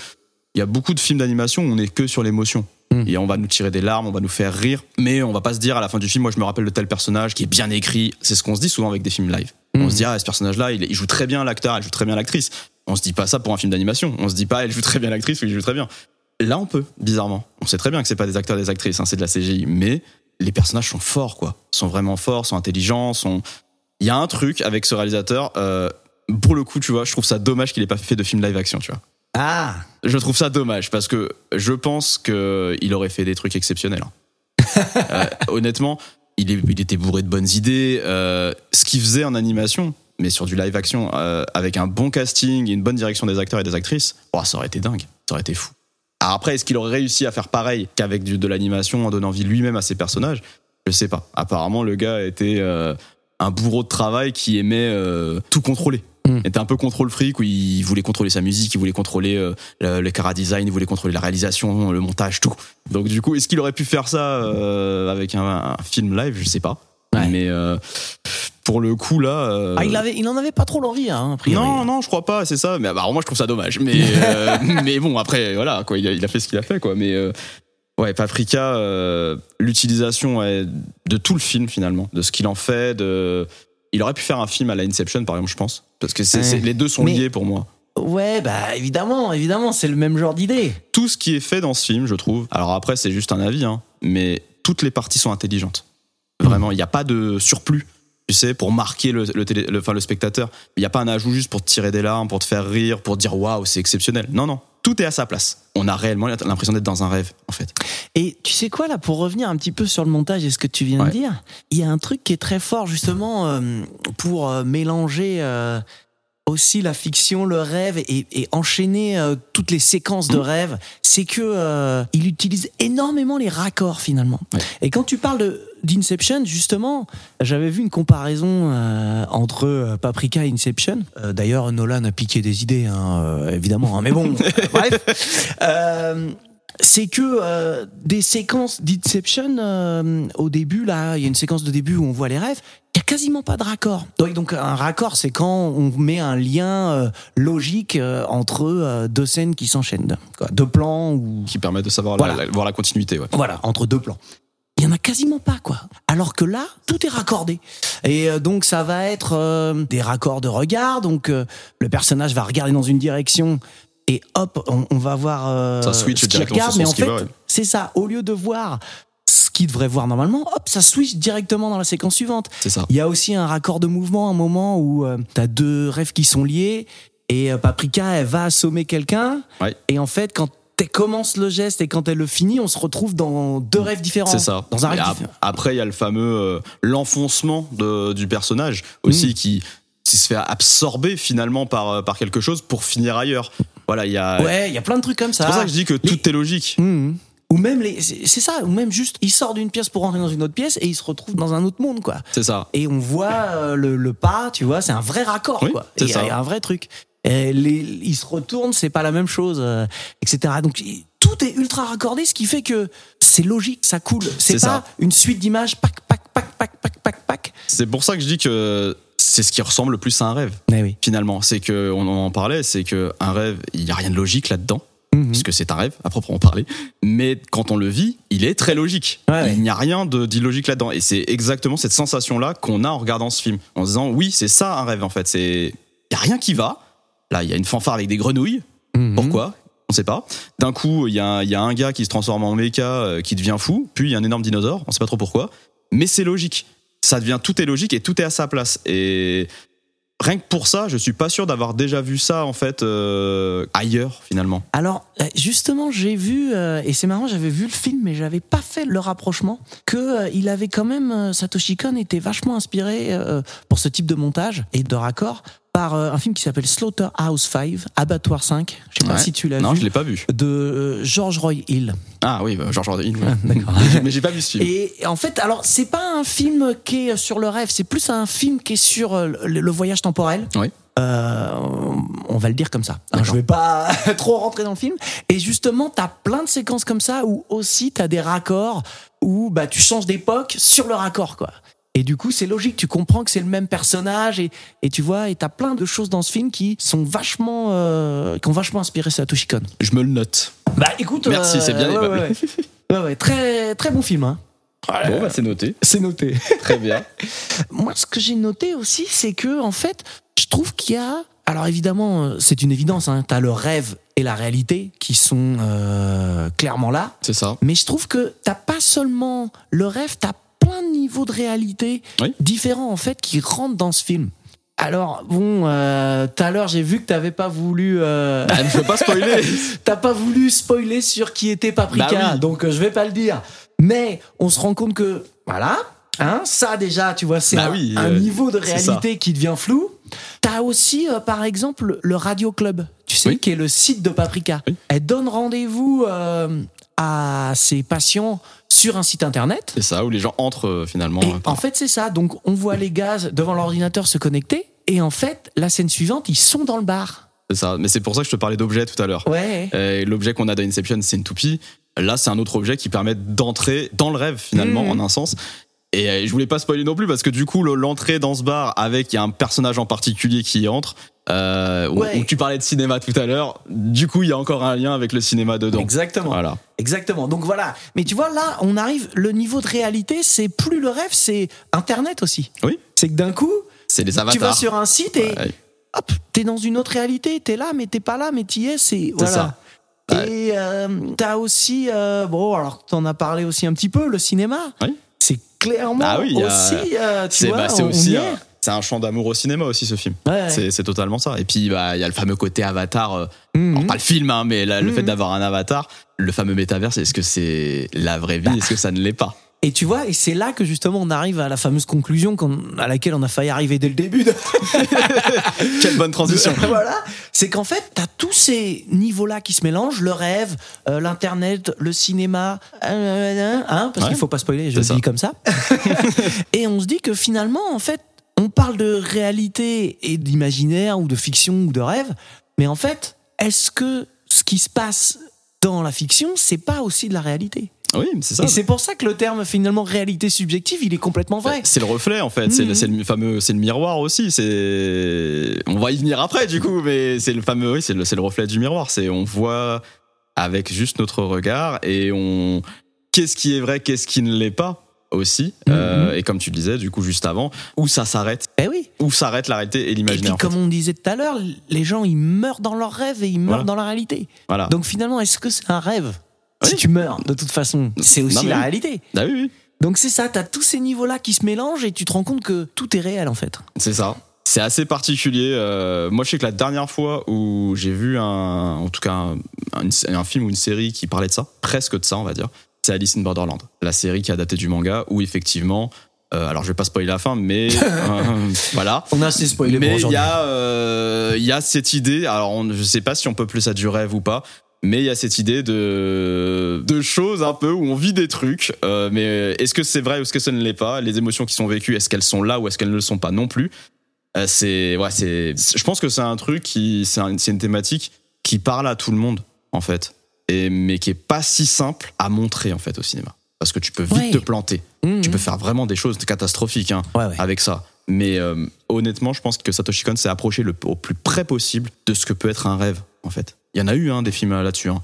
il y a beaucoup de films d'animation où on est que sur l'émotion Mm. et on va nous tirer des larmes, on va nous faire rire, mais on va pas se dire à la fin du film, moi je me rappelle de tel personnage qui est bien écrit. C'est ce qu'on se dit souvent avec des films live. On Mm. se dit ah ce personnage-là, il, il joue très bien l'acteur, elle joue très bien l'actrice. On se dit pas ça pour un film d'animation. On se dit pas elle joue très bien l'actrice ou il joue très bien. Là on peut, bizarrement. On sait très bien que c'est pas des acteurs, des actrices, hein, c'est de la CGI, mais les personnages sont forts quoi, sont vraiment forts, sont intelligents, sont. Il y a un truc avec ce réalisateur. euh, pour le coup, tu vois, je trouve ça dommage qu'il ait pas fait de film live action, tu vois. Ah, Je trouve ça dommage parce que je pense qu'il aurait fait des trucs exceptionnels. hein. Euh, honnêtement, il, est- il était bourré de bonnes idées. euh, ce qu'il faisait en animation, mais sur du live action, euh, avec un bon casting et une bonne direction des acteurs et des actrices, oh, ça aurait été dingue. Ça aurait été fou. Alors après, est-ce qu'il aurait réussi à faire pareil qu'avec de l'animation en donnant vie lui-même à ses personnages? Je sais pas. Apparemment, le gars était un bourreau de travail qui aimait tout contrôler. Mm. Il était un peu contrôle fric où il voulait contrôler sa musique, il voulait contrôler euh, le, le cara design, il voulait contrôler la réalisation, le montage, tout. Donc du coup, est-ce qu'il aurait pu faire ça euh, avec un, un film live? Je sais pas. Ouais. Mais euh, pour le coup là, euh, Ah, il, avait, il en avait pas trop l'envie, hein, a priori. non, non, je crois pas, c'est ça. Mais bah, alors moi, je trouve ça dommage. Mais, euh, mais bon, après, voilà, quoi, il a, il a fait ce qu'il a fait, quoi. Mais euh, ouais, Paprika, euh, l'utilisation ouais, de tout le film finalement, de ce qu'il en fait, de, il aurait pu faire un film à la Inception, par exemple, je pense, parce que c'est, Ouais. c'est- les deux sont Mais- liés pour moi. Ouais, bah évidemment, évidemment, c'est le même genre d'idée. Tout ce qui est fait dans ce film, je trouve. Alors après, c'est juste un avis, hein, mais toutes les parties sont intelligentes. Vraiment, il n'y a pas de surplus. Tu sais, pour marquer le, le, télé- le- enfin, le spectateur. Il n'y a pas un ajout juste pour te tirer des larmes, pour te faire rire, pour te dire waouh, c'est exceptionnel. Non, non. Tout est à sa place. On a réellement l'impression d'être dans un rêve, en fait. Et tu sais quoi, là, pour revenir un petit peu sur le montage et ce que tu viens Ouais. de dire, il y a un truc qui est très fort, justement, euh, pour euh, mélanger euh, aussi la fiction, le rêve et, et enchaîner toutes les séquences de rêve. C'est que il utilise énormément les raccords, finalement. Ouais. Et quand tu parles de d'Inception, justement, j'avais vu une comparaison euh, entre euh, Paprika et Inception. Euh, D'ailleurs, Nolan a piqué des idées, hein, évidemment. hein, mais bon, bref. C'est que euh, des séquences d'Inception euh, au début là, il y a une séquence de début où on voit les rêves, il y a quasiment pas de raccord. Donc, donc un raccord, c'est quand on met un lien euh, logique entre deux scènes qui s'enchaînent, deux plans ou Qui permet de savoir Voilà. la, la- voir la continuité, ouais. voilà, entre deux plans. Y en a quasiment pas quoi. Alors que là, tout est raccordé. Et euh, donc ça va être euh, des raccords de regard. Donc euh, le personnage va regarder dans une direction et hop, on, on va voir euh, Ça switch ce qu'il regarde. Mais en fait, c'est ça. Au lieu de voir ce qu'il devrait voir normalement, hop, ça switch directement dans la séquence suivante. C'est ça. Il y a aussi un raccord de mouvement, un moment où tu t'as deux rêves qui sont liés et Paprika, elle va assommer quelqu'un. Ouais. Et en fait, quand elle commence le geste et quand elle le finit, on se retrouve dans deux rêves différents. C'est ça. Dans un rêve ap-. Après, il y a le fameux euh, l'enfoncement du personnage aussi Mm. qui, qui se fait absorber finalement par, euh, par quelque chose pour finir ailleurs. Voilà, il y a. Ouais, il y a plein de trucs comme ça. C'est pour ça que je dis que tout est logique. Mhm. Ou même les, c'est ça, ou même juste, il sort d'une pièce pour rentrer dans une autre pièce et il se retrouve dans un autre monde, quoi. C'est ça. Et on voit euh, le, le pas, tu vois, c'est un vrai raccord, Oui, quoi. il y a un vrai truc. Et les, il se retourne, c'est pas la même chose, euh, etc. Donc tout est ultra raccordé, ce qui fait que c'est logique, ça coule. C'est pas ça. une suite d'images, pac, pac, pac, pac, pac, pac, pac. C'est pour ça que je dis que c'est ce qui ressemble le plus à un rêve. Oui. Finalement, c'est que on en parlait, c'est que un rêve, il y a rien de logique là-dedans. Mhm. puisque c'est un rêve à proprement parler. Mais quand on le vit, il est très logique. Ouais. Il n'y a rien d'illogique là-dedans. Et c'est exactement cette sensation-là qu'on a en regardant ce film, en se disant oui, c'est ça un rêve en fait. Il y a rien qui va. Là, il y a une fanfare avec des grenouilles. Mhm. Pourquoi? On sait pas. D'un coup, il y, a un- il y a un gars qui se transforme en méca, euh, qui devient fou. Puis il y a un énorme dinosaure. On sait pas trop pourquoi. Mais c'est logique. Ça devient tout est logique et tout est à sa place. Et rien que pour ça, je suis pas sûr d'avoir déjà vu ça en fait euh, ailleurs finalement. Alors, euh, justement, j'ai vu, euh, et c'est marrant, j'avais vu le film, mais j'avais pas fait le rapprochement, que euh, il avait quand même, Satoshi Kon était vachement inspiré pour ce type de montage et de raccord par euh, un film qui s'appelle Slaughterhouse 5, Abattoir 5, je sais pas si tu l'as Non, vu, je l'ai pas vu. de euh, George Roy Hill. Ah oui, bah, George Orwell. D'accord. Mais j'ai pas vu ce film. Et en fait, alors c'est pas un film qui est sur le rêve, c'est plus un film qui est sur euh, le, voyage temporel. Oui. Euh, on va le dire comme ça. Hein, je vais pas trop rentrer dans le film. Et justement, t'as plein de séquences comme ça où aussi t'as des raccords où bah tu changes d'époque sur le raccord quoi. Et du coup, c'est logique, tu comprends que c'est le même personnage et, et tu vois, et t'as plein de choses dans ce film qui sont vachement, euh, qui ont vachement inspiré Satoshi Kon. Je me le note. Bah écoute, Merci, c'est bien ouais, aimable. ouais, ouais. Ouais, ouais, très très bon film. Hein. Bon, bah, c'est noté. C'est noté. Très bien. Moi, ce que j'ai noté aussi, c'est que, en fait, je trouve qu'il y a. Alors, évidemment, euh, c'est une évidence, hein, t'as le rêve et la réalité qui sont euh, clairement là. C'est ça. Mais je trouve que t'as pas seulement le rêve, t'as plein de niveaux de réalité Oui. différents, en fait, qui rentrent dans ce film. Alors, bon, euh, tout à l'heure, j'ai vu que t'avais pas voulu. euh, Ah, je veux pas spoiler. T'as pas voulu spoiler sur qui était Paprika, Bah oui. donc euh, je vais pas le dire. Mais on se rend compte que, voilà, hein, ça déjà, tu vois, c'est Bah un, oui, un euh, niveau de réalité qui devient flou. T'as aussi, euh, par exemple, le Radio Club, tu sais, Oui. qui est le site de Paprika. Oui. Elle donne rendez-vous euh, à ses patients sur un site internet. C'est ça, où les gens entrent euh, finalement. Et par- en fait, c'est ça. Donc, on voit les gars devant l'ordinateur se connecter. Et en fait, la scène suivante, ils sont dans le bar. C'est ça. Mais c'est pour ça que je te parlais d'objets tout à l'heure. Ouais. Euh, L'objet qu'on a dans Inception, c'est une toupie. Là, c'est un autre objet qui permet d'entrer dans le rêve finalement, Mhm. en un sens. Et euh, je voulais pas spoiler non plus parce que du coup, le- l'entrée dans ce bar avec il y a un personnage en particulier qui y entre. Euh, où- Ouais. où tu parlais de cinéma tout à l'heure. Du coup, il y a encore un lien avec le cinéma dedans. Exactement. Voilà. Exactement. Donc voilà. Mais tu vois, là, on arrive, le niveau de réalité, c'est plus le rêve, c'est Internet aussi. Oui. C'est que d'un coup, C'est les tu vas avatars. sur un site et Ouais. hop, t'es dans une autre réalité, t'es là, mais t'es pas là, mais t'y es, c'est. Voilà. ça. Ouais. Et euh, t'as aussi, euh, bon, alors t'en as parlé aussi un petit peu, le cinéma. Oui. C'est clairement Ah oui, aussi, euh, tu C'est vois, bah, aussi un. C'est un chant d'amour au cinéma aussi ce film. Ouais. C'est c'est totalement ça. Et puis bah il y a le fameux côté avatar. euh, Mhm. alors, pas le film, hein, mais la- le Mhm. fait d'avoir un avatar, le fameux métaverse. Est-ce que c'est la vraie Bah. vie Est-ce que ça ne l'est pas? Et tu vois, et c'est là que justement on arrive à la fameuse conclusion à laquelle on a failli arriver dès le début. de- Quelle bonne transition. voilà, c'est qu'en fait, t'as tous ces niveaux-là qui se mélangent, le rêve, euh, l'internet, le cinéma, euh, hein, parce Ouais. qu'il faut pas spoiler, je le dis comme ça. et on se dit que finalement, en fait, on parle de réalité et d'imaginaire ou de fiction ou de rêve, mais en fait, est-ce que ce qui se passe dans la fiction, c'est pas aussi de la réalité? Oui, mais c'est ça. Et c'est pour ça que le terme finalement réalité subjective, il est complètement vrai. C'est le reflet en fait, c'est le, Mhm. le fameux, c'est le miroir aussi. C'est, on va y venir après du coup, mais c'est le fameux, oui, c'est le, le reflet du miroir. C'est, on voit avec juste notre regard et on, qu'est-ce qui est vrai, qu'est-ce qui ne l'est pas aussi. Mhm. Euh, et comme tu le disais, du coup juste avant, où ça s'arrête, Eh oui. où s'arrête la réalité et Et puis, l'imaginaire. en fait. comme on disait tout à l'heure, les gens, ils meurent dans leurs rêves et ils meurent Voilà. dans la réalité. Voilà. Donc finalement, est-ce que c'est un rêve Si Oui. tu meurs, de toute façon, c'est aussi Non, la oui. réalité. Ah oui, oui, Donc c'est ça, t'as tous ces niveaux-là qui se mélangent et tu te rends compte que tout est réel en fait. c'est ça. C'est assez particulier. Euh, moi, je sais que la dernière fois où j'ai vu un, en tout cas, un, un- un film ou une série qui parlait de ça, presque de ça, on va dire, c'est Alice in Borderland, la série qui a daté du manga, où effectivement, euh, alors je vais pas spoiler la fin, mais euh, voilà. On a assez spoilé Mais il aujourd'hui. y a, euh, il y a cette idée. Alors, on, je sais pas si on peut plus ça du rêve ou pas. Mais il y a cette idée de, de choses un peu où on vit des trucs. euh, mais est-ce que c'est vrai ou est-ce que ce ne l'est pas? Les émotions qui sont vécues, est-ce qu'elles sont là ou est-ce qu'elles ne le sont pas non plus? Euh, C'est, ouais, c'est. Je pense que c'est un truc qui, c'est un- c'est une thématique qui parle à tout le monde en fait, et mais qui est pas si simple à montrer en fait au cinéma, parce que tu peux vite Ouais. te planter. Mhm. Tu peux faire vraiment des choses catastrophiques. Hein Ouais, ouais. avec ça. Mais euh, honnêtement, je pense que Satoshi Kon s'est approché le, au plus près possible de ce que peut être un rêve, en fait. Il y en a eu hein, des films là-dessus. hein.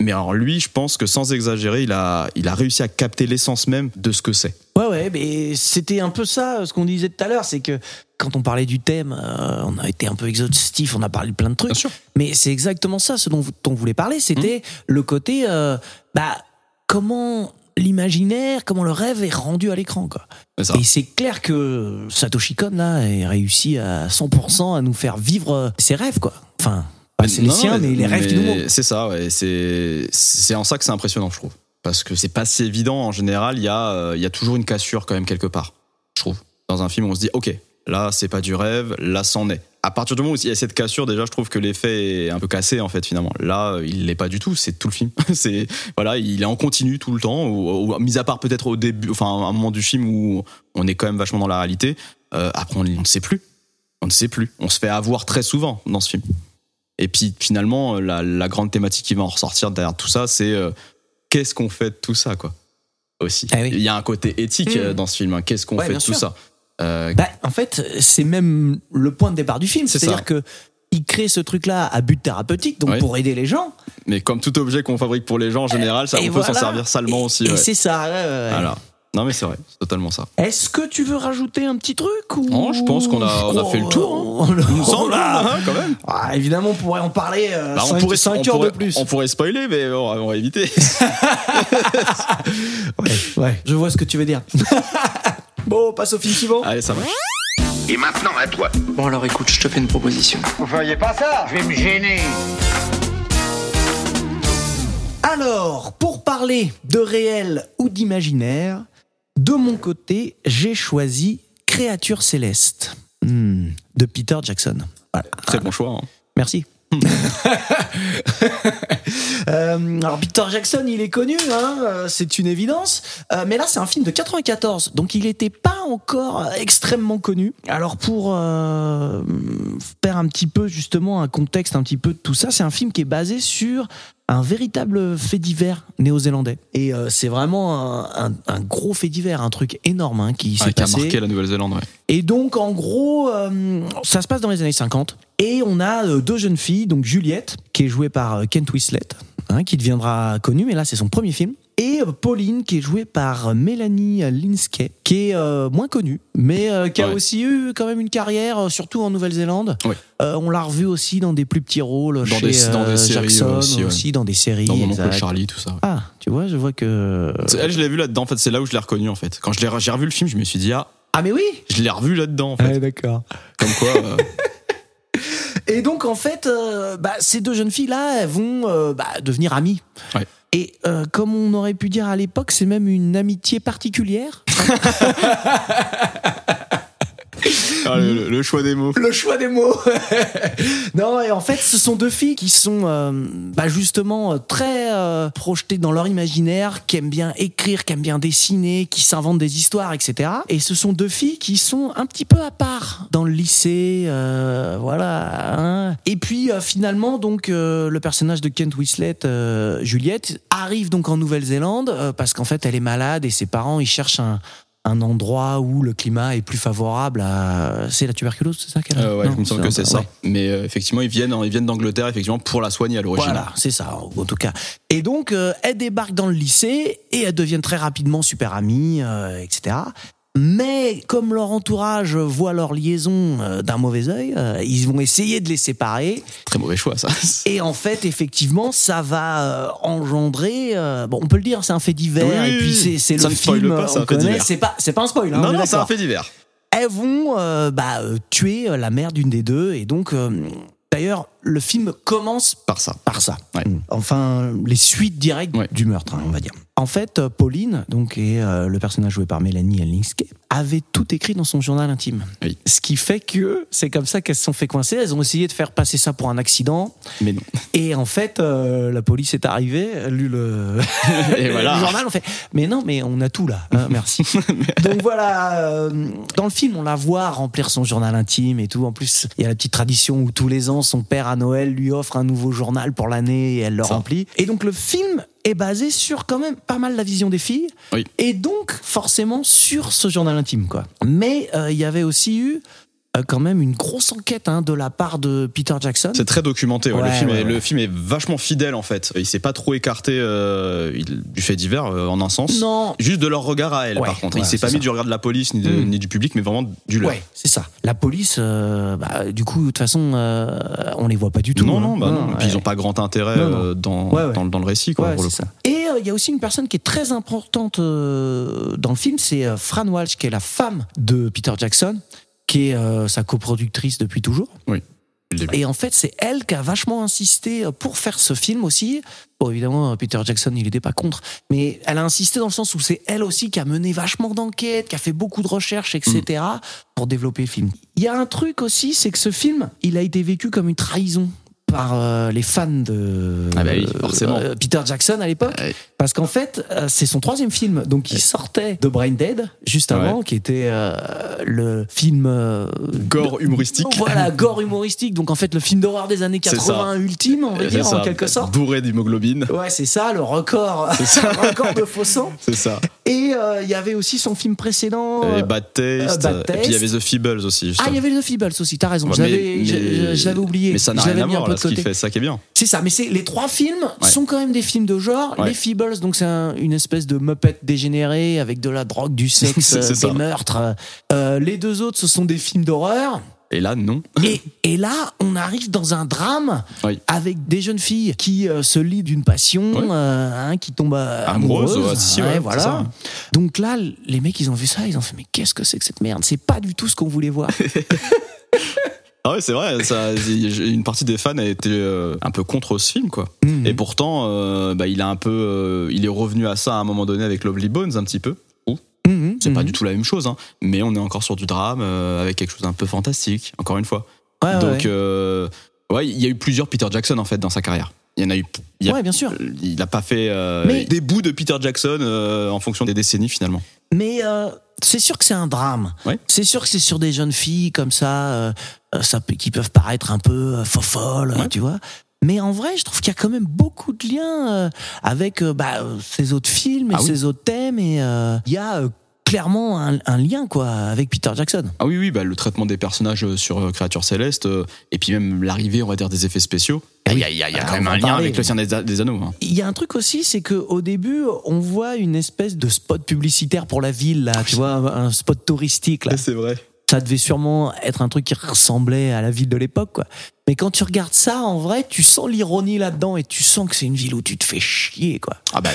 Mais alors lui, je pense que sans exagérer, il a, il a réussi à capter l'essence même de ce que c'est. Ouais, ouais, mais c'était un peu ça, ce qu'on disait tout à l'heure, c'est que quand on parlait du thème, euh, on a été un peu exhaustif, on a parlé de plein de trucs. sûr. Mais c'est exactement ça, ce dont, on voulait parler, c'était le côté, euh, bah, comment l'imaginaire, comment le rêve est rendu à l'écran, quoi. Et c'est clair que Satoshi Kon, là, a réussi à 100% à nous faire vivre euh, ses rêves, quoi. Enfin, c'est les siens, mais, les rêves qui nous montrent. C'est ça, ouais. C'est, en ça que c'est impressionnant, je trouve. Parce que c'est pas si évident. En général, il y, a, euh, y a toujours une cassure quand même quelque part, je trouve. Dans un film, on se dit, ok, là, c'est pas du rêve, là, c'en est. À partir du moment où il y a cette cassure, déjà, je trouve que l'effet est un peu cassé, en fait, finalement. Là, euh, il l'est pas du tout, c'est tout le film. c'est, voilà, il est en continu tout le temps, ou, ou- mis à part peut-être au début, enfin, à un moment du film où on est quand même vachement dans la réalité. Euh, après, on on ne sait plus. On ne sait plus. On se fait avoir très souvent dans ce film. Et puis finalement, euh, la, la grande thématique qui va en ressortir derrière tout ça, c'est euh, qu'est-ce qu'on fait de tout ça, quoi. Aussi. Ah oui. Il y a un côté éthique Mmh. euh, dans ce film. hein. Qu'est-ce qu'on Ouais, fait de tout ça Euh, Bah, en fait, c'est même le point de départ du film. C'est C'est-à-dire que il crée ce truc-là à but thérapeutique, donc Ouais. pour aider les gens. Mais comme tout objet qu'on fabrique pour les gens en général, ça, Et on peut s'en servir salement Et- aussi. Et ouais. c'est ça. ouais. Voilà. Non mais c'est vrai, c'est totalement ça. Est-ce que tu veux rajouter un petit truc ou... Non, je pense qu'on a- on a fait le tour, Oh, Il me semble, là. hein, quand même. Ah, évidemment, on pourrait en parler Bah, 5, on pourrait, on heures pourrait- de plus. On pourrait spoiler, mais on va, on va éviter. Ouais, ouais, je vois ce que tu veux dire. bon, on passe au film suivant. Allez, ça va. Et maintenant à toi. Bon alors écoute, je te fais une proposition. Vous feriez pas ça? Je vais me gêner. Alors, pour parler de réel ou d'imaginaire, de mon côté, j'ai choisi Créature céleste Hmm, de Peter Jackson. Voilà. Très bon choix. hein. Merci. Euh, alors Peter Jackson, il est connu, hein, euh, c'est une évidence. Euh, mais là, c'est un film de 94, donc il n'était pas encore extrêmement connu. Alors pour euh, faire un petit peu justement un contexte un petit peu de tout ça, c'est un film qui est basé sur un véritable fait divers néo-zélandais. Et euh, c'est vraiment un, un- un gros fait divers, un truc énorme hein, qui Ouais, s'est qui a passé. marqué la Nouvelle-Zélande. Ouais. Et donc, en gros, euh, ça se passe dans les années 50. Et on a euh, deux jeunes filles, donc Juliette, qui est jouée par euh, Kent Winslet, hein, qui deviendra connue, mais là, c'est son premier film. Et euh, Pauline, qui est jouée par Mélanie Linskey, qui est euh, moins connue, mais euh, qui a Ouais. aussi eu quand même une carrière, surtout en Nouvelle-Zélande. Ouais. Euh, on l'a revue aussi dans des plus petits rôles chez des- dans des séries Jackson, aussi, ouais. dans des séries. Dans mon oncle. Charlie, tout ça. Ah, tu vois, je vois que... Elle, je l'ai vu là-dedans. En fait, c'est là où je l'ai reconnu. En fait, quand j'ai revu le film, je me suis dit ah, Ah, mais oui je l'ai revu là-dedans. En fait, d'accord. comme quoi. Et donc en fait, euh, bah, ces deux jeunes filles là, elles vont euh, bah, devenir amies. Ouais. Et euh, comme on aurait pu dire à l'époque, c'est même une amitié particulière. ah, le, choix des mots. Le choix des mots. non, et en fait, ce sont deux filles qui sont euh, bah, justement euh, très euh, projetées dans leur imaginaire, qui aiment bien écrire, qui aiment bien dessiner, qui s'inventent des histoires, etc. Et ce sont deux filles qui sont un petit peu à part dans le lycée, euh, voilà. hein. Et puis finalement, donc le personnage de Kent Winslet, Juliette, arrive donc en Nouvelle-Zélande parce qu'en fait, elle est malade et ses parents ils cherchent un un endroit où le climat est plus favorable à c'est la tuberculose c'est ça qu'elle Euh, ouais, Non, il me semble que c'est ça. ouais. Mais euh, effectivement, ils viennent, ils viennent d'Angleterre effectivement pour la soigner à l'origine. Voilà, c'est ça, en tout cas. Et donc, euh, elle débarque dans le lycée et elles deviennent très rapidement super amies, euh, etc. Mais comme leur entourage voit leur liaison euh, d'un mauvais œil, euh, ils vont essayer de les séparer. Très mauvais choix, ça. Et en fait, effectivement, ça va euh, engendrer. bon, on peut le dire, c'est un fait divers. Oui, et puis c'est le film. pas, c'est pas, c'est pas un spoil. Hein, non, non, c'est un fait divers. elles vont euh, bah, tuer la mère d'une des deux. Et donc, euh, d'ailleurs, le film commence Par ça. par ça. Ouais. Enfin, les suites directes Ouais. du meurtre, hein, on va dire. En fait, euh, Pauline, donc, et euh, le personnage joué par Mélanie Elninski, avait tout écrit dans son journal intime. Oui. Ce qui fait que c'est comme ça qu'elles se sont fait coincer. Elles ont essayé de faire passer ça pour un accident. Mais non. Et en fait, euh, la police est arrivée, a lu le, Et voilà. le journal, on fait Mais non, mais on a tout là, hein, merci. Donc voilà, euh, dans le film, on la voit remplir son journal intime et tout. En plus, il y a la petite tradition où tous les ans, son père à Noël lui offre un nouveau journal pour l'année et elle le Ça. remplit. Et donc le film est basé sur quand même pas mal la vision des filles Oui. et donc forcément sur ce journal intime quoi. Mais euh, il y avait aussi eu quand même une grosse enquête hein, de la part de Peter Jackson. C'est très documenté. ouais. Ouais, le, film ouais, est, le film est vachement fidèle en fait. Il s'est pas trop écarté euh, du fait divers euh, en un sens. Non, Juste de leur regard à elle, par contre. il s'est pas ça. mis du regard de la police ni, de- Mm. ni du public, mais vraiment du leur. Ouais, c'est ça. La police, euh, bah, du coup, de toute façon, euh, on les voit pas du tout. Non, hein. non, bah non. Et puis ils ont pas grand intérêt euh, dans. Dans, dans le récit, quoi, pour le coup. ça. Et euh, il y a aussi une personne qui est très importante euh, dans le film, c'est euh, Fran Walsh, qui est la femme de Peter Jackson, qui est euh, sa coproductrice depuis toujours. Début. Et en fait, c'est elle qui a vachement insisté euh, pour faire ce film aussi. Bon, évidemment, euh, Peter Jackson, il n'était pas contre, mais elle a insisté dans le sens où c'est elle aussi qui a mené vachement d'enquêtes, qui a fait beaucoup de recherches, etc., pour développer le film. Il y a un truc aussi, c'est que ce film, il a été vécu comme une trahison par euh, les fans de Ah bah oui, forcément. euh, Peter Jackson à l'époque, Ouais. parce qu'en fait, euh, c'est son troisième film, donc il sortait de Brain Dead juste avant, qui était le film Gore humoristique. voilà, gore humoristique. Donc en fait, le film d'horreur des années C'est 80 ultime, on va dire ça, en quelque sorte. Bourré d'hémoglobine. Ouais, c'est ça, le record, le record de faux sang. C'est ça. Et il y avait aussi son film précédent. Et Bad Taste. Bad Et puis il y avait The Feebles aussi. Ah, il y avait The Feebles aussi, t'as raison. Ouais, l'avais oublié. Mais ça n'a rien à voir ce fait, ça qui est bien. C'est ça, mais c'est les trois films Ouais. sont quand même des films de genre. Ouais. Les Feebles, donc c'est un- une espèce de Muppet dégénéré avec de la drogue, du sexe, euh, ça. des meurtres. Euh, les deux autres, ce sont des films d'horreur. Et là, non. Et, et là, on arrive dans un drame Oui. avec des jeunes filles qui euh, se lient d'une passion, euh, hein, qui tombent Amoureuses, amoureuses. ouais, si, ouais, c'est voilà. ça. Donc là, les mecs, ils ont vu ça, ils ont fait mais qu'est-ce que c'est que cette merde? C'est pas du tout ce qu'on voulait voir. Ah ouais, c'est vrai. Ça, une partie des fans a été euh, un peu contre ce film, quoi. Mhm. Et pourtant, euh, bah, il a un peu, euh, il est revenu à ça à un moment donné avec Lovely Bones un petit peu. Mhm, C'est pas mhm. du tout la même chose, hein. mais on est encore sur du drame avec quelque chose d'un peu fantastique. Encore une fois. Ouais. Donc, ouais, il y a eu plusieurs Peter Jackson en fait dans sa carrière. Il y en a eu. Il y a- Ouais, bien sûr. il a pas fait Mais- des bouts de Peter Jackson en fonction des décennies finalement. Mais c'est sûr que c'est un drame. Ouais. C'est sûr que c'est sur des jeunes filles comme ça, euh, ça peut- qui peuvent paraître un peu euh, fofolles, Ouais. tu vois. Mais en vrai, je trouve qu'il y a quand même beaucoup de liens euh, avec euh, bah, euh, ces autres films et Ah oui. ces autres thèmes. Et euh, il y a euh, clairement un, un lien quoi avec Peter Jackson. Ah oui, oui, bah, le traitement des personnages euh, sur euh, Créatures Célestes, euh, et puis même l'arrivée, on va dire, des effets spéciaux. Il y a, il y a- il y a Ah, quand même un en lien avec le Seigneur des, des Anneaux. hein. Il y a un truc aussi, c'est que au début, on voit une espèce de spot publicitaire pour la ville, là, tu vois, un, un spot touristique. Là. c'est vrai. Ça devait sûrement être un truc qui ressemblait à la ville de l'époque, quoi. Mais quand tu regardes ça, en vrai, tu sens l'ironie là-dedans et tu sens que c'est une ville où tu te fais chier, quoi. Ah bah,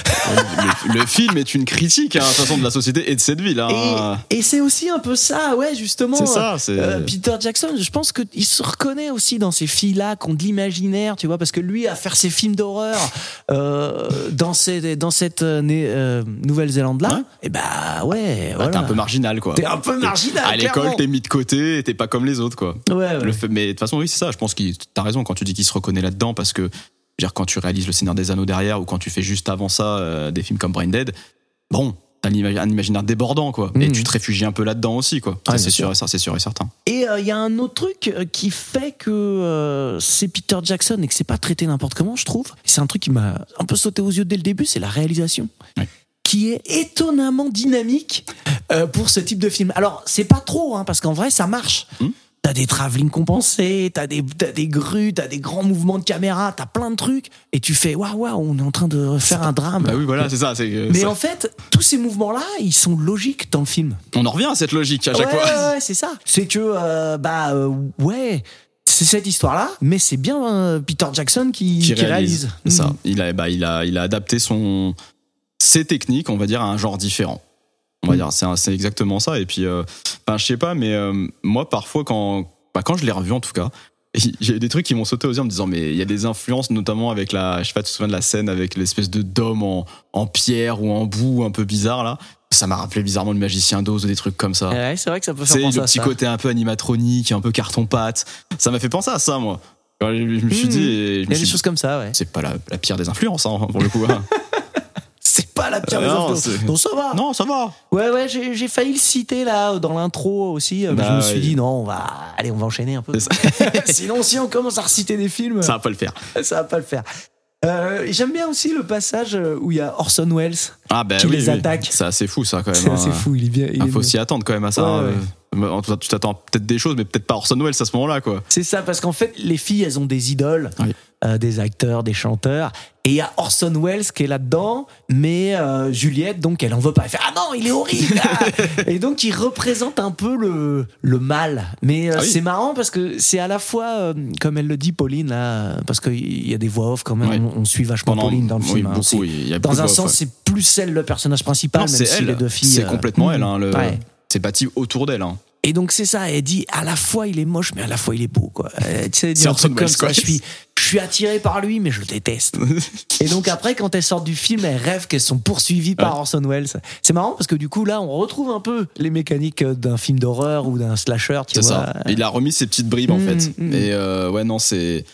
le, le film est une critique, hein, de toute façon, de la société et de cette ville. hein. Et, et c'est aussi un peu ça, ouais, justement. C'est ça, c'est. Euh, Peter Jackson, je pense qu'il se reconnaît aussi dans ces filles-là qui ont de l'imaginaire, tu vois, parce que lui, à faire ses films d'horreur euh, dans, ces, dans cette euh, euh, Nouvelle-Zélande-là, Ouais. et bah ouais, bah, voilà. T'es un peu marginal, quoi. T'es un peu marginal, À l'école, t'es mis de côté, et t'es pas comme les autres, quoi. Ouais, ouais. Le fait- mais de toute façon, oui, c'est ça. Je pense t'as raison quand tu dis qu'il se reconnaît là-dedans parce que, je veux dire, quand tu réalises Le Seigneur des Anneaux derrière ou quand tu fais juste avant ça euh, des films comme Brain Dead, bon, t'as un un imaginaire débordant, quoi. Et Mhm. tu te réfugies un peu là-dedans aussi, quoi. Ça, Ouais, c'est sûr, et ça, c'est sûr et certain. Et euh, il y a un autre truc euh, qui fait que euh, c'est Peter Jackson et que c'est pas traité n'importe comment, je trouve. C'est un truc qui m'a un peu sauté aux yeux dès le début, c'est la réalisation. Qui est étonnamment dynamique euh, pour ce type de film. Alors, c'est pas trop, hein, parce qu'en vrai, ça marche. Hmm. T'as des travelling compensés, t'as des, t'as des grues, t'as des grands mouvements de caméra, t'as plein de trucs, et tu fais waouh, waouh, on est en train de faire un drame. Bah oui, voilà, c'est ça. c'est Mais ça- en fait, tous ces mouvements-là, ils sont logiques dans le film. On en revient à cette logique à chaque ouais, fois. ouais, ouais, c'est ça. C'est que, euh, bah, euh, ouais, c'est cette histoire-là, mais c'est bien euh, Peter Jackson qui, qui qui réalise. réalise. C'est ça. Mhm. Il a, bah, il a, il a adapté son, ses techniques, on va dire, à un genre différent. On va Mm. dire, c'est exactement ça. Et puis, euh, ben, je sais pas, mais euh, moi, parfois, quand, bah, quand je l'ai revu, en tout cas, j'ai des trucs qui m'ont sauté aux yeux en me disant, mais il y a des influences, notamment avec la, je sais pas, tu te souviens de la scène avec l'espèce de dôme en, en pierre ou en boue un peu bizarre, là? Ça m'a rappelé bizarrement le magicien d'Oz ou des trucs comme ça. Ouais, c'est vrai que ça peut faire penser le à petit ça. côté un peu animatronique, un peu carton-pâte. Ça m'a fait penser à ça, moi. Je je me suis Mmh. dit, Il y a des choses comme ça, ouais. c'est pas la, la pire des influences, hein, pour le coup. hein. Pas la pire des Non, c'est- ça va. non, ça va. Ouais, ouais, j'ai j'ai failli le citer là dans l'intro aussi. mais Bah, je me suis ouais. dit non, on va, allez, on va enchaîner un peu. Sinon, si on commence à reciter des films, Ça va pas le faire. ça va pas le faire. Euh, J'aime bien aussi le passage où il y a Orson Welles. Ah, ben Qui oui, les oui. attaque. C'est assez fou, ça, quand même. C'est hein. assez fou, il est bien. il Ah, est faut bien. s'y attendre quand même à ça. Ouais, hein. Euh, en tout cas, tu t'attends peut-être des choses, mais peut-être pas Orson Welles à ce moment-là, quoi. C'est ça, parce qu'en fait, les filles, elles ont des idoles, Oui. euh, des acteurs, des chanteurs. Et il y a Orson Welles qui est là-dedans, mais euh, Juliette, donc, elle en veut pas. Elle fait Ah non, il est horrible ah Et donc, il représente un peu le, le mal. Mais euh, Ah oui. c'est marrant parce que c'est à la fois, euh, comme elle le dit, Pauline, là, parce qu'il y a des voix off quand même, on, on suit vachement Pendant- Pauline dans le oui, film. hein. beaucoup, y a dans un sens, ouais. c'est plus elle le personnage principal, Non, même c'est si les elle. deux filles. C'est complètement elle. Hein, le... ouais. C'est bâti autour d'elle. Hein. Et donc c'est ça, elle dit à la fois il est moche mais à la fois il est beau quoi. Euh, tu sais, un truc comme ça, je suis je suis attiré par lui mais je le déteste. Et donc après quand elles sortent du film, elles rêvent qu'elles sont poursuivies par Ouais. Orson Welles. C'est marrant parce que du coup là on retrouve un peu les mécaniques d'un film d'horreur ou d'un slasher, tu C'est ça. Il a remis ses petites bribes, en Mm, fait. mm. Et euh, ouais, non, c'est.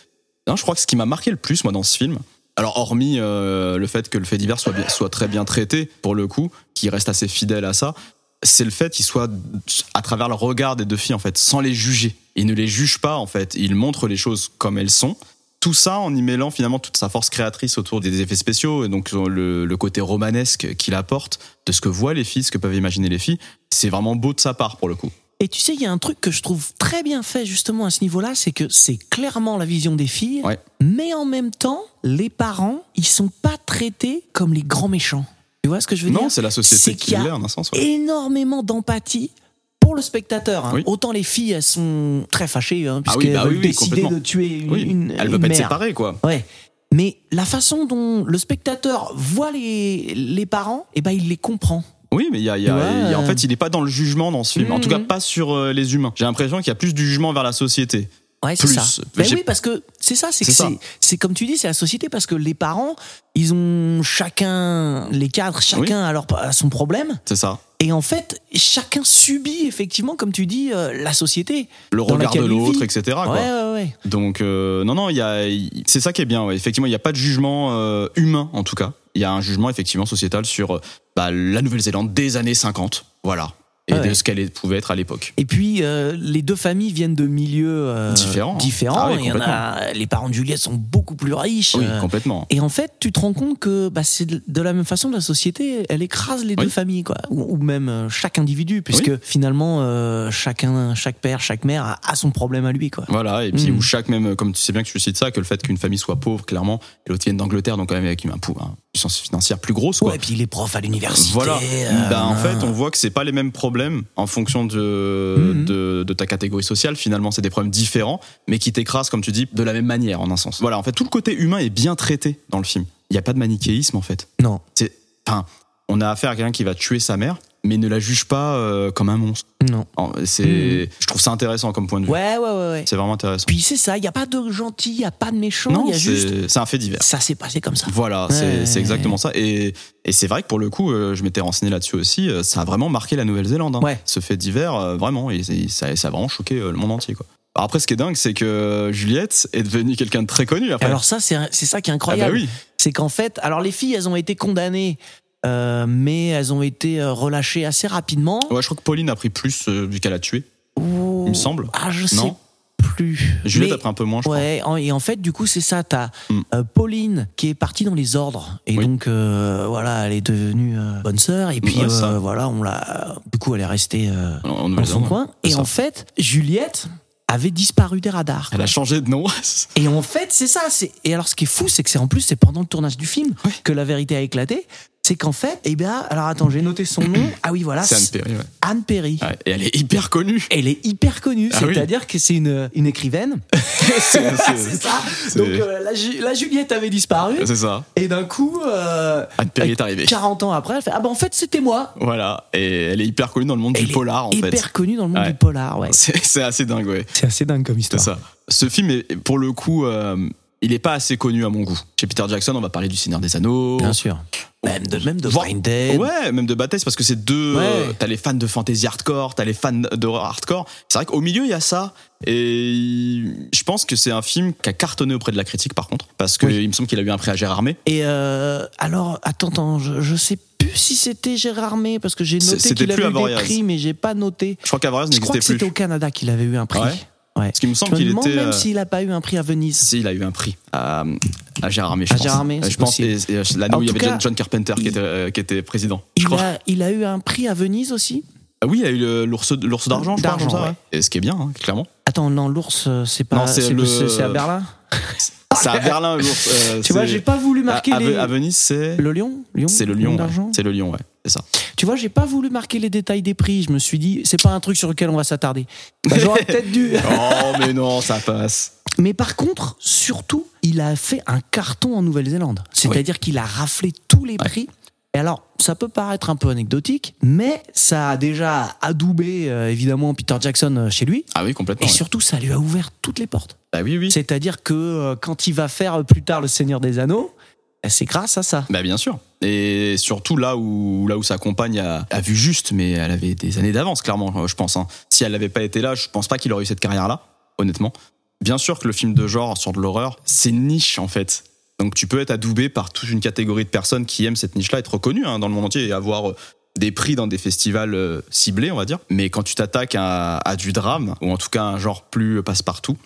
Non, je crois que ce qui m'a marqué le plus, moi, dans ce film, alors hormis euh, le fait que le fait divers soit, bien- soit très bien traité, pour le coup, qui reste assez fidèle à ça, c'est le fait qu'il soit à travers le regard des deux filles, en fait, sans les juger. Il ne les juge pas, en fait. Il montre les choses comme elles sont. Tout ça en y mêlant finalement toute sa force créatrice autour des effets spéciaux et donc le, le côté romanesque qu'il apporte de ce que voient les filles, ce que peuvent imaginer les filles. C'est vraiment beau de sa part pour le coup. Et tu sais, il y a un truc que je trouve très bien fait justement à ce niveau-là, c'est que c'est clairement la vision des filles, Ouais. mais en même temps, les parents, ils sont pas traités comme les grands méchants. Tu vois ce que je veux dire? Non, c'est la société qui l'est en un sens. ouais. énormément d'empathie pour le spectateur. hein. Oui. Autant les filles, elles sont très fâchées, hein, Ah oui, puisqu'elles bah veulent oui, oui, décider complètement. de tuer une, Oui, une- elle veut pas être séparée, quoi. Ouais. Mais la façon dont le spectateur voit les, les parents, eh ben, il les comprend. Oui, mais il y a, il y a- Ouais. il y a- en fait, il n'est pas dans le jugement dans ce film. En tout cas, Mhm. pas sur euh, les humains. J'ai l'impression qu'il y a plus du jugement vers la société. Ouais, c'est ça. Ben oui, parce que c'est ça, c'est comme tu dis, c'est la société parce que les parents, ils ont chacun, les cadres, chacun a, leur, a son problème. C'est ça. Et en fait, chacun subit effectivement, comme tu dis, euh, la société. Le regard de l'autre, etc. quoi. Ouais, ouais, ouais. Donc, euh, non, non, y a, c'est ça qui est bien. ouais. Effectivement, il n'y a pas de jugement euh, humain, en tout cas. Il y a un jugement, effectivement, sociétal sur bah, la Nouvelle-Zélande des années 50. Voilà. Et Ouais. de ce qu'elle pouvait être à l'époque. Et puis, euh, les deux familles viennent de milieux euh, Différents. différents. Ah Il y en a, les parents de Juliette sont beaucoup plus riches. Oui, euh, complètement. et en fait, tu te rends compte que bah, c'est de la même façon la société, elle écrase les Oui. deux familles, quoi, ou, ou même euh, chaque individu, puisque finalement, euh, chacun, chaque père, chaque mère a, a son problème à lui, quoi. Voilà, et puis Mm. où chaque même, comme tu sais bien que tu cites ça, que le fait qu'une famille soit pauvre, clairement, et l'autre vienne d'Angleterre, donc quand même avec pou- une puissance financière plus grosse, quoi. Ouais, et puis les profs à l'université. Voilà. euh, Ben, en fait, on voit que c'est pas les mêmes problèmes en fonction de, Mhm. de, de ta catégorie sociale. Finalement, c'est des problèmes différents, mais qui t'écrasent, comme tu dis, de la même manière, en un sens. Voilà, en fait, tout le côté humain est bien traité dans le film. Il n'y a pas de manichéisme, en fait. Non, C'est, enfin, on a affaire à quelqu'un qui va tuer sa mère, mais ne la juge pas euh, comme un monstre. non. C'est, Mhm. je trouve ça intéressant comme point de vue. Ouais, ouais, ouais, ouais. C'est vraiment intéressant. Puis c'est ça, il n'y a pas de gentil, il n'y a pas de méchant, non, y a c'est, juste. c'est un fait divers. Ça s'est passé comme ça. Voilà, Ouais. c'est exactement ça. Et, et c'est vrai que pour le coup, euh, je m'étais renseigné là-dessus aussi, euh, ça a vraiment marqué la Nouvelle-Zélande. hein. Ouais. Ce fait divers, vraiment, et, et ça, ça a vraiment choqué le monde entier. Quoi. Après, ce qui est dingue, c'est que Juliette est devenue quelqu'un de très connu après. Alors ça, c'est ça qui est ah incroyable. bah oui, c'est qu'en fait, alors les filles, elles ont été condamnées, euh, mais elles ont été euh, relâchées assez rapidement. ouais, je crois que Pauline a pris plus euh, vu qu'elle a tué, il me semble. Ah, je sais Non plus. Juliette Mais- a pris un peu moins, je Ouais, en- et en fait, du coup, c'est ça. T'as Mm. euh, Pauline qui est partie dans les ordres, et Oui. donc euh, voilà, elle est devenue euh, bonne sœur, et puis Ouais, voilà, on l'a. Du coup, elle est restée crois. En dans son coin. Et ça. en fait, Juliette avait disparu des radars. Elle a changé de nom. Et en fait, c'est ça. Et alors, ce qui est fou, c'est que c'est en plus c'est pendant le tournage du film que la vérité a éclaté, c'est qu'en fait, eh bien, alors attends, j'ai noté son nom. Ah oui, voilà. C'est Anne Perry, ouais. Anne Perry. Ouais, Et elle est hyper connue. Elle est hyper connue, Ah oui. c'est-à-dire que c'est une, une écrivaine. C'est c'est ça. c'est- Donc euh, la, la Juliette avait disparu. c'est ça. Et d'un coup, euh, Anne Perry est arrivée. 40 ans après, elle fait Ah ben en fait, c'était moi. Voilà. Et elle est hyper connue dans le monde Elle du polar, en hyper fait. connue dans le monde Ouais. du polar, ouais. C'est c'est assez dingue, ouais. C'est assez dingue comme C'est histoire. ça. Ce film est, pour le coup, euh, il est pas assez connu à mon goût. Chez Peter Jackson, on va parler du Seigneur des Anneaux. Bien sûr. Même de, même de Dead. Ouais, même de Baptiste, parce que c'est deux. Ouais. euh, T'as les fans de fantasy hardcore, t'as les fans d'horreur hardcore. C'est vrai qu'au milieu, il y a ça. Et je pense que c'est un film qui a cartonné auprès de la critique, par contre. Parce que Oui. il me semble qu'il a eu un prix à Gérard May. Et euh, alors, attends, attends, je, je sais plus si c'était Gérard May, parce que j'ai noté qu'il plus avait eu des prix, mais j'ai pas noté. Je crois crois n'existait que c'était plus. au Canada qu'il avait eu un prix. Ouais. Ouais. Parce qu'il me Je semble me qu'il demande était. même euh, s'il a pas eu un prix à Venise. Si, il a eu un prix à, à Gérard May, je À pense. Gérard May, Euh, je pense. Euh, l'année où il y avait John, Carpenter qui était, euh, qui était président. Je Il crois. a, il a eu un prix à Venise aussi? Ah oui, il a eu l'ours l'ours d'argent, je ouais. Et ce qui est bien, hein, clairement. Attends, non, l'ours, c'est pas. Non, c'est le- à Berlin? C'est à Berlin, l'ours. euh, Tu vois, j'ai pas voulu marquer à, les. à Venise, c'est. Le lion, lion C'est le lion. ouais. d'argent? C'est le lion, ouais. C'est ça. Tu vois, j'ai pas voulu marquer les détails des prix. Je me suis dit, c'est pas un truc sur lequel on va s'attarder. Bah, J'aurais peut-être dû. Oh, mais non, ça passe. Mais par contre, surtout, il a fait un carton en Nouvelle-Zélande. C'est-à-dire qu'il a raflé tous les prix. Et alors, ça peut paraître un peu anecdotique, mais ça a déjà adoubé euh, évidemment Peter Jackson euh, chez lui. Ah oui, complètement. Et surtout, ça lui a ouvert toutes les portes. Bah oui, oui. C'est-à-dire que euh, quand il va faire plus tard Le Seigneur des Anneaux, euh, c'est grâce à ça. Bah bien sûr. Et surtout là où là où sa compagne a, a vu juste, mais elle avait des années d'avance, clairement, je pense. hein. Si elle n'avait pas été là, je pense pas qu'il aurait eu cette carrière-là, honnêtement. Bien sûr que le film de genre sur de l'horreur, c'est niche en fait. Donc tu peux être adoubé par toute une catégorie de personnes qui aiment cette niche-là, être reconnu hein, dans le monde entier et avoir euh, des prix dans des festivals euh, ciblés, on va dire. Mais quand tu t'attaques à, à du drame, ou en tout cas un genre plus passe-partout,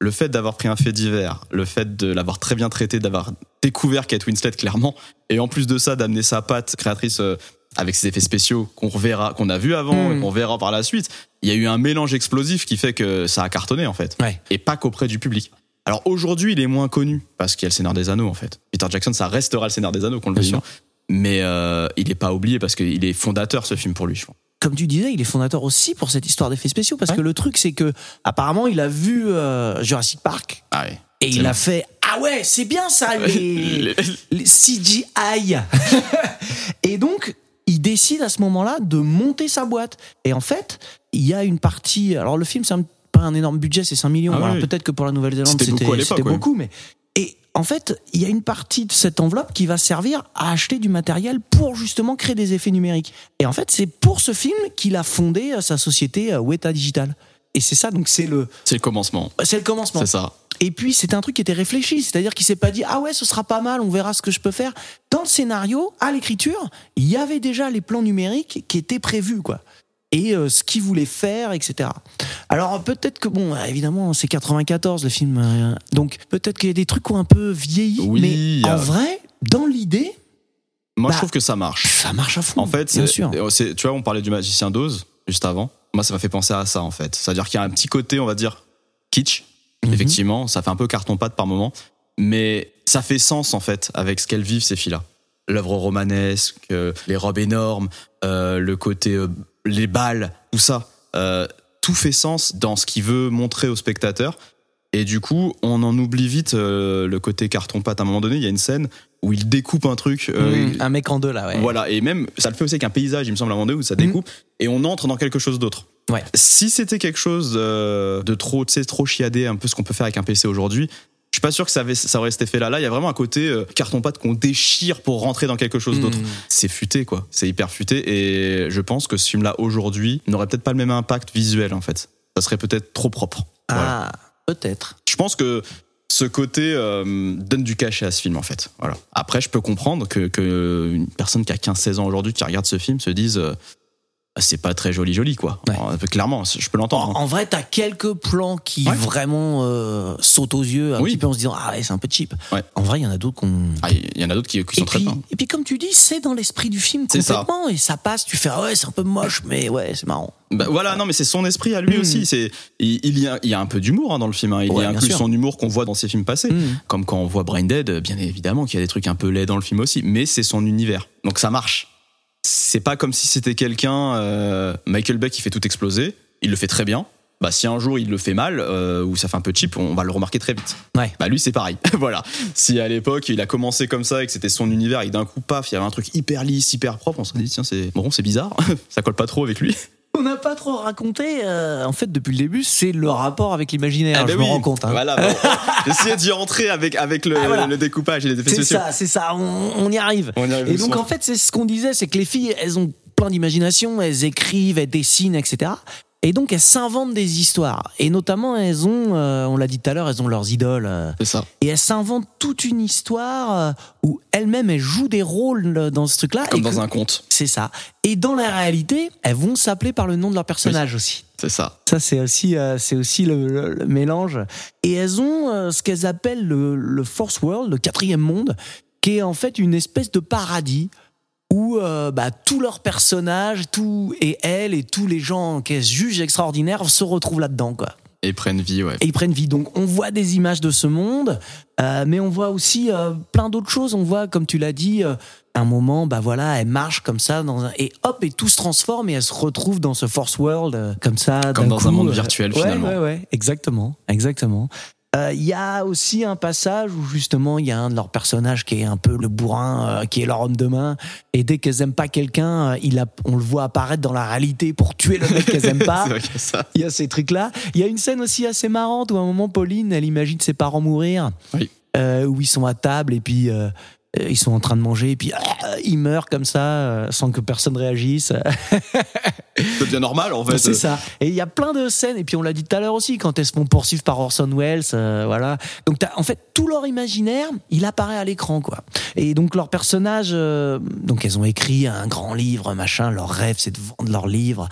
le fait d'avoir pris un fait divers, le fait de l'avoir très bien traité, d'avoir découvert Kate Winslet clairement, et en plus de ça d'amener sa patte créatrice euh, avec ses effets spéciaux qu'on reverra, qu'on a vu avant, et qu'on verra par la suite, il y a eu un mélange explosif qui fait que ça a cartonné en fait, Ouais. et pas qu'auprès du public. Alors aujourd'hui, il est moins connu parce qu'il y a le Seigneur des Anneaux en fait. Peter Jackson, ça restera le Seigneur des Anneaux qu'on le veuille mais euh, il est pas oublié parce qu'il est fondateur ce film pour lui. Je pense. Comme tu disais, il est fondateur aussi pour cette histoire d'effets spéciaux parce Ouais. que le truc, c'est que apparemment, il a vu euh, Jurassic Park Ah ouais. et il a fait Ah ouais, c'est bien ça, les, Les- les CGI. et donc, il décide à ce moment-là de monter sa boîte. Et en fait, il y a une partie. Alors, le film, c'est un- pas un énorme budget, c'est 5 millions. Ah alors, oui. peut-être que pour la Nouvelle-Zélande, C'était beaucoup à beaucoup, mais. Et en fait, il y a une partie de cette enveloppe qui va servir à acheter du matériel pour justement créer des effets numériques. Et en fait, c'est pour ce film qu'il a fondé euh, sa société euh, Weta Digital. Et c'est ça, donc c'est le, C'est le commencement. c'est le commencement. C'est ça. Et puis c'était un truc qui était réfléchi, c'est-à-dire qu'il s'est pas dit ah ouais ce sera pas mal, on verra ce que je peux faire. Dans le scénario, à l'écriture, il y avait déjà les plans numériques qui étaient prévus quoi. Et euh, ce qu'il voulait faire, etc. Alors peut-être que bon, évidemment c'est 94 le film, euh, donc peut-être qu'il y a des trucs qui ont un peu vieilli, Oui, mais en vrai, dans l'idée, Moi, Bah, je trouve que ça marche. ça marche à fond. En fait, bien c'est- sûr. c'est- tu vois, on parlait du magicien d'Oz juste avant. Moi, ça m'a fait penser à ça, en fait. C'est-à-dire qu'il y a un petit côté, on va dire, kitsch. Mhm. Effectivement, ça fait un peu carton-pâte par moment. Mais ça fait sens, en fait, avec ce qu'elles vivent, ces filles-là. L'œuvre romanesque, euh, les robes énormes, euh, le côté, euh, les balles, tout ça. Tout fait sens dans ce qu'il veut montrer au spectateur. Et du coup, on en oublie vite le côté carton-pâte. À un moment donné, il y a une scène où il découpe un truc. euh, Mmh, un mec en deux là, ouais. voilà, et même, ça le fait aussi avec un paysage, il me semble, à un moment donné, où ça découpe, et on entre dans quelque chose d'autre. Ouais. Si c'était quelque chose euh, de trop, tu sais, trop chiadé, un peu ce qu'on peut faire avec un PC aujourd'hui, je suis pas sûr que ça, avait, ça aurait cet effet-là. Là, il y a vraiment un côté euh, carton-pâte qu'on déchire pour rentrer dans quelque chose d'autre. Mmh. C'est futé, quoi. C'est hyper futé, et je pense que ce film-là, aujourd'hui, n'aurait peut-être pas le même impact visuel, en fait. Ça serait peut-être trop propre. Voilà. Ah, peut-être. Je pense que ce côté euh, donne du cachet à ce film en fait. Voilà. Après, je peux comprendre que, que personne qui a 15-16 ans aujourd'hui qui regarde ce film se dise euh, c'est pas très joli joli quoi. Ouais. Alors, clairement, je peux l'entendre. En, hein. en vrai, t'as quelques plans qui Ouais. vraiment euh, sautent aux yeux un Oui. petit peu en se disant ah ouais c'est un peu cheap. Ouais. En vrai, il y en a d'autres qu'on Ah, Il y en a d'autres qui, qui et sont très bien. et puis comme tu dis, c'est dans l'esprit du film ça. complètement et ça passe. Tu fais ah ouais c'est un peu moche mais ouais c'est marrant. Bah, voilà, non, mais c'est son esprit à lui Mm. aussi. C'est il, il y a, il y a un peu d'humour hein, dans le film. hein. Il Ouais, y a inclus sûr. son humour qu'on voit dans ses films passés. Mm. Comme quand on voit Brain Dead, bien évidemment qu'il y a des trucs un peu laids dans le film aussi, mais c'est son univers. Donc ça marche. C'est pas comme si c'était quelqu'un, euh, Michael Bay qui fait tout exploser. Il le fait très bien. Bah, si un jour il le fait mal euh, ou ça fait un peu cheap, on va le remarquer très vite. Ouais. Bah lui c'est pareil. voilà. Si à l'époque il a commencé comme ça et que c'était son univers et d'un coup paf, il y avait un truc hyper lisse, hyper propre, on se dit tiens c'est bon, c'est bizarre. ça colle pas trop avec lui. On n'a pas trop raconté. euh, en fait, depuis le début, c'est le rapport avec l'imaginaire. Ah je ben me oui. rends compte. hein. Voilà, bon, j'essayais d'y rentrer avec, avec le, Ah, voilà. le découpage et les effets C'est ça, c'est ça. On, on y arrive. On y arrive Et donc en fait, c'est ce qu'on disait, c'est que les filles, elles ont plein d'imagination, elles écrivent, elles dessinent, etc. Et donc elles s'inventent des histoires. Et notamment, elles ont, euh, on l'a dit tout à l'heure, elles ont leurs idoles. c'est ça. et elles s'inventent toute une histoire euh, où elles-mêmes, elles jouent des rôles euh, dans ce truc-là. Comme et dans que- un conte. C'est ça. Et dans la réalité, elles vont s'appeler par le nom de leur personnage aussi. C'est ça. Ça, c'est aussi, euh, c'est aussi le, le- le mélange. Et elles ont euh, ce qu'elles appellent le, le Force World, le quatrième monde, qui est en fait une espèce de paradis où euh, bah, tous leurs personnages, tout et elles et tous les gens qu'elles jugent extraordinaires se retrouvent là-dedans, quoi. Et ils prennent vie, ouais. Et ils prennent vie. Donc on voit des images de ce monde, euh, mais on voit aussi euh, plein d'autres choses. On voit, comme tu l'as dit, euh, un moment, bah voilà, elle marche comme ça, dans un... et hop, et tout se transforme et elle se retrouve dans ce Force World, comme ça. Comme dans un monde virtuel, ouais, finalement. Ouais, ouais, exactement, exactement. Euh, Il y a aussi un passage où justement il y a un de leurs personnages qui est un peu le bourrin, euh, qui est leur homme de main, et dès qu'elles aiment pas quelqu'un, euh, il a, on le voit apparaître dans la réalité pour tuer le mec qu'elles aiment pas. y. Il y a ces trucs-là. Il y a une scène aussi assez marrante où à un moment, Pauline, elle imagine ses parents mourir. Oui. Euh, où ils sont à table et puis euh, euh, ils sont en train de manger et puis euh, ils meurent comme ça euh, sans que personne réagisse. Ça devient normal, en fait. C'est ça. Et il y a plein de scènes, et puis on l'a dit tout à l'heure aussi, quand elles se font poursuivre par Orson Welles, euh, voilà. Donc t'as- en fait, tout leur imaginaire, il apparaît à l'écran, quoi. Et donc leurs personnages, euh, donc elles ont écrit un grand livre, machin, leur rêve c'est de vendre leur livre.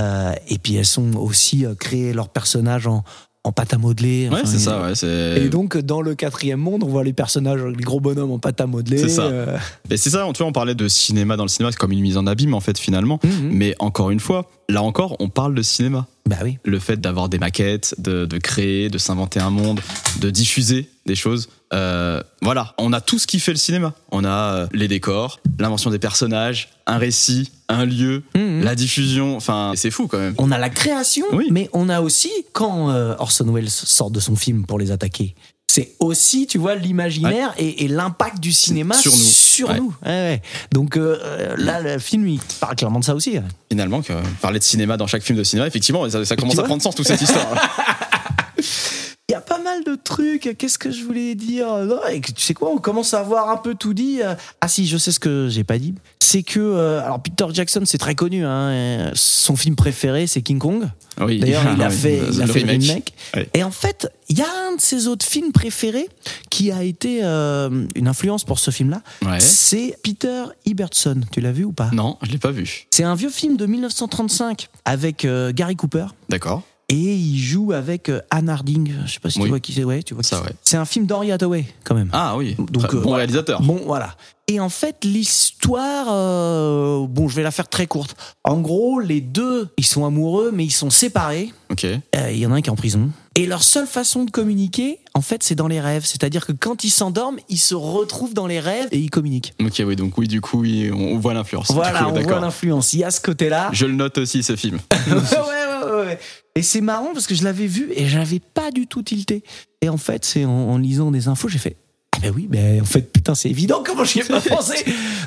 Euh, et puis elles sont aussi euh, créé leurs personnages en, en pâte à modeler. Ouais, Enfin, c'est et- ça, ouais. c'est- Et donc dans le quatrième monde, on voit les personnages, les gros bonhommes en pâte à modeler. C'est ça. euh, Mais c'est ça, tu vois, on parlait de cinéma dans le cinéma, c'est comme une mise en abîme, en fait, finalement. mhm. Mais encore une fois, là encore, on parle de cinéma. Bah oui. Le fait d'avoir des maquettes, de, de créer, de s'inventer un monde, de diffuser des choses. Euh, voilà, on a tout ce qui fait le cinéma. On a euh, les décors, l'invention des personnages, un récit, un lieu, Mhm. la diffusion. Enfin, c'est fou quand même. On a la création, Oui. mais on a aussi, quand euh, Orson Welles sort de son film pour les attaquer, c'est aussi, tu vois, l'imaginaire et, et l'impact du cinéma Sur nous. sur Ouais. nous. Ouais. Donc euh, là, le film, il parle clairement de ça aussi. Finalement, que parler de cinéma dans chaque film de cinéma, effectivement, ça, ça commence à prendre sens toute cette histoire. Il y a pas mal de trucs. Qu'est-ce que je voulais dire et Tu sais quoi On commence à avoir un peu tout dit. Euh, Ah si, je sais ce que j'ai pas dit. C'est que euh, alors Peter Jackson, c'est très connu. Hein, son film préféré, c'est King Kong. Oui. D'ailleurs, il a Oui, fait, il a fait le remake. Et en fait, il y a un de ses autres films préférés qui a été euh, une influence pour ce film-là. Ouais. C'est Peter Ibbotson. Tu l'as vu ou pas? Non, je l'ai pas vu. C'est un vieux film de 1935 avec euh, Gary Cooper. D'accord. Et il joue avec euh, Anne Harding. Je sais pas si Oui. tu vois qui c'est. Ouais, tu vois. Ça, c'est. ouais. C'est un film d'Henry Hathaway, quand même. Ah oui. Donc, euh, bon réalisateur. Bon, voilà. Et en fait, l'histoire, euh, bon, je vais la faire très courte. En gros, les deux, ils sont amoureux, mais ils sont séparés. Ok. Euh, Il y en a un qui est en prison. Et leur seule façon de communiquer, en fait, c'est dans les rêves. C'est-à-dire que quand ils s'endorment, ils se retrouvent dans les rêves et ils communiquent. Ok, oui, donc oui, du coup, oui, on voit l'influence. Voilà, coup, on voit l'influence. Il y a ce côté-là. Je le note aussi, ce film. ouais, ouais, ouais, ouais. Et c'est marrant parce que je l'avais vu et j'avais pas du tout tilté. Et en fait, c'est en, en lisant des infos, j'ai fait. Ah ben oui, ben en fait, putain, c'est évident, comment j'y ai pas pensé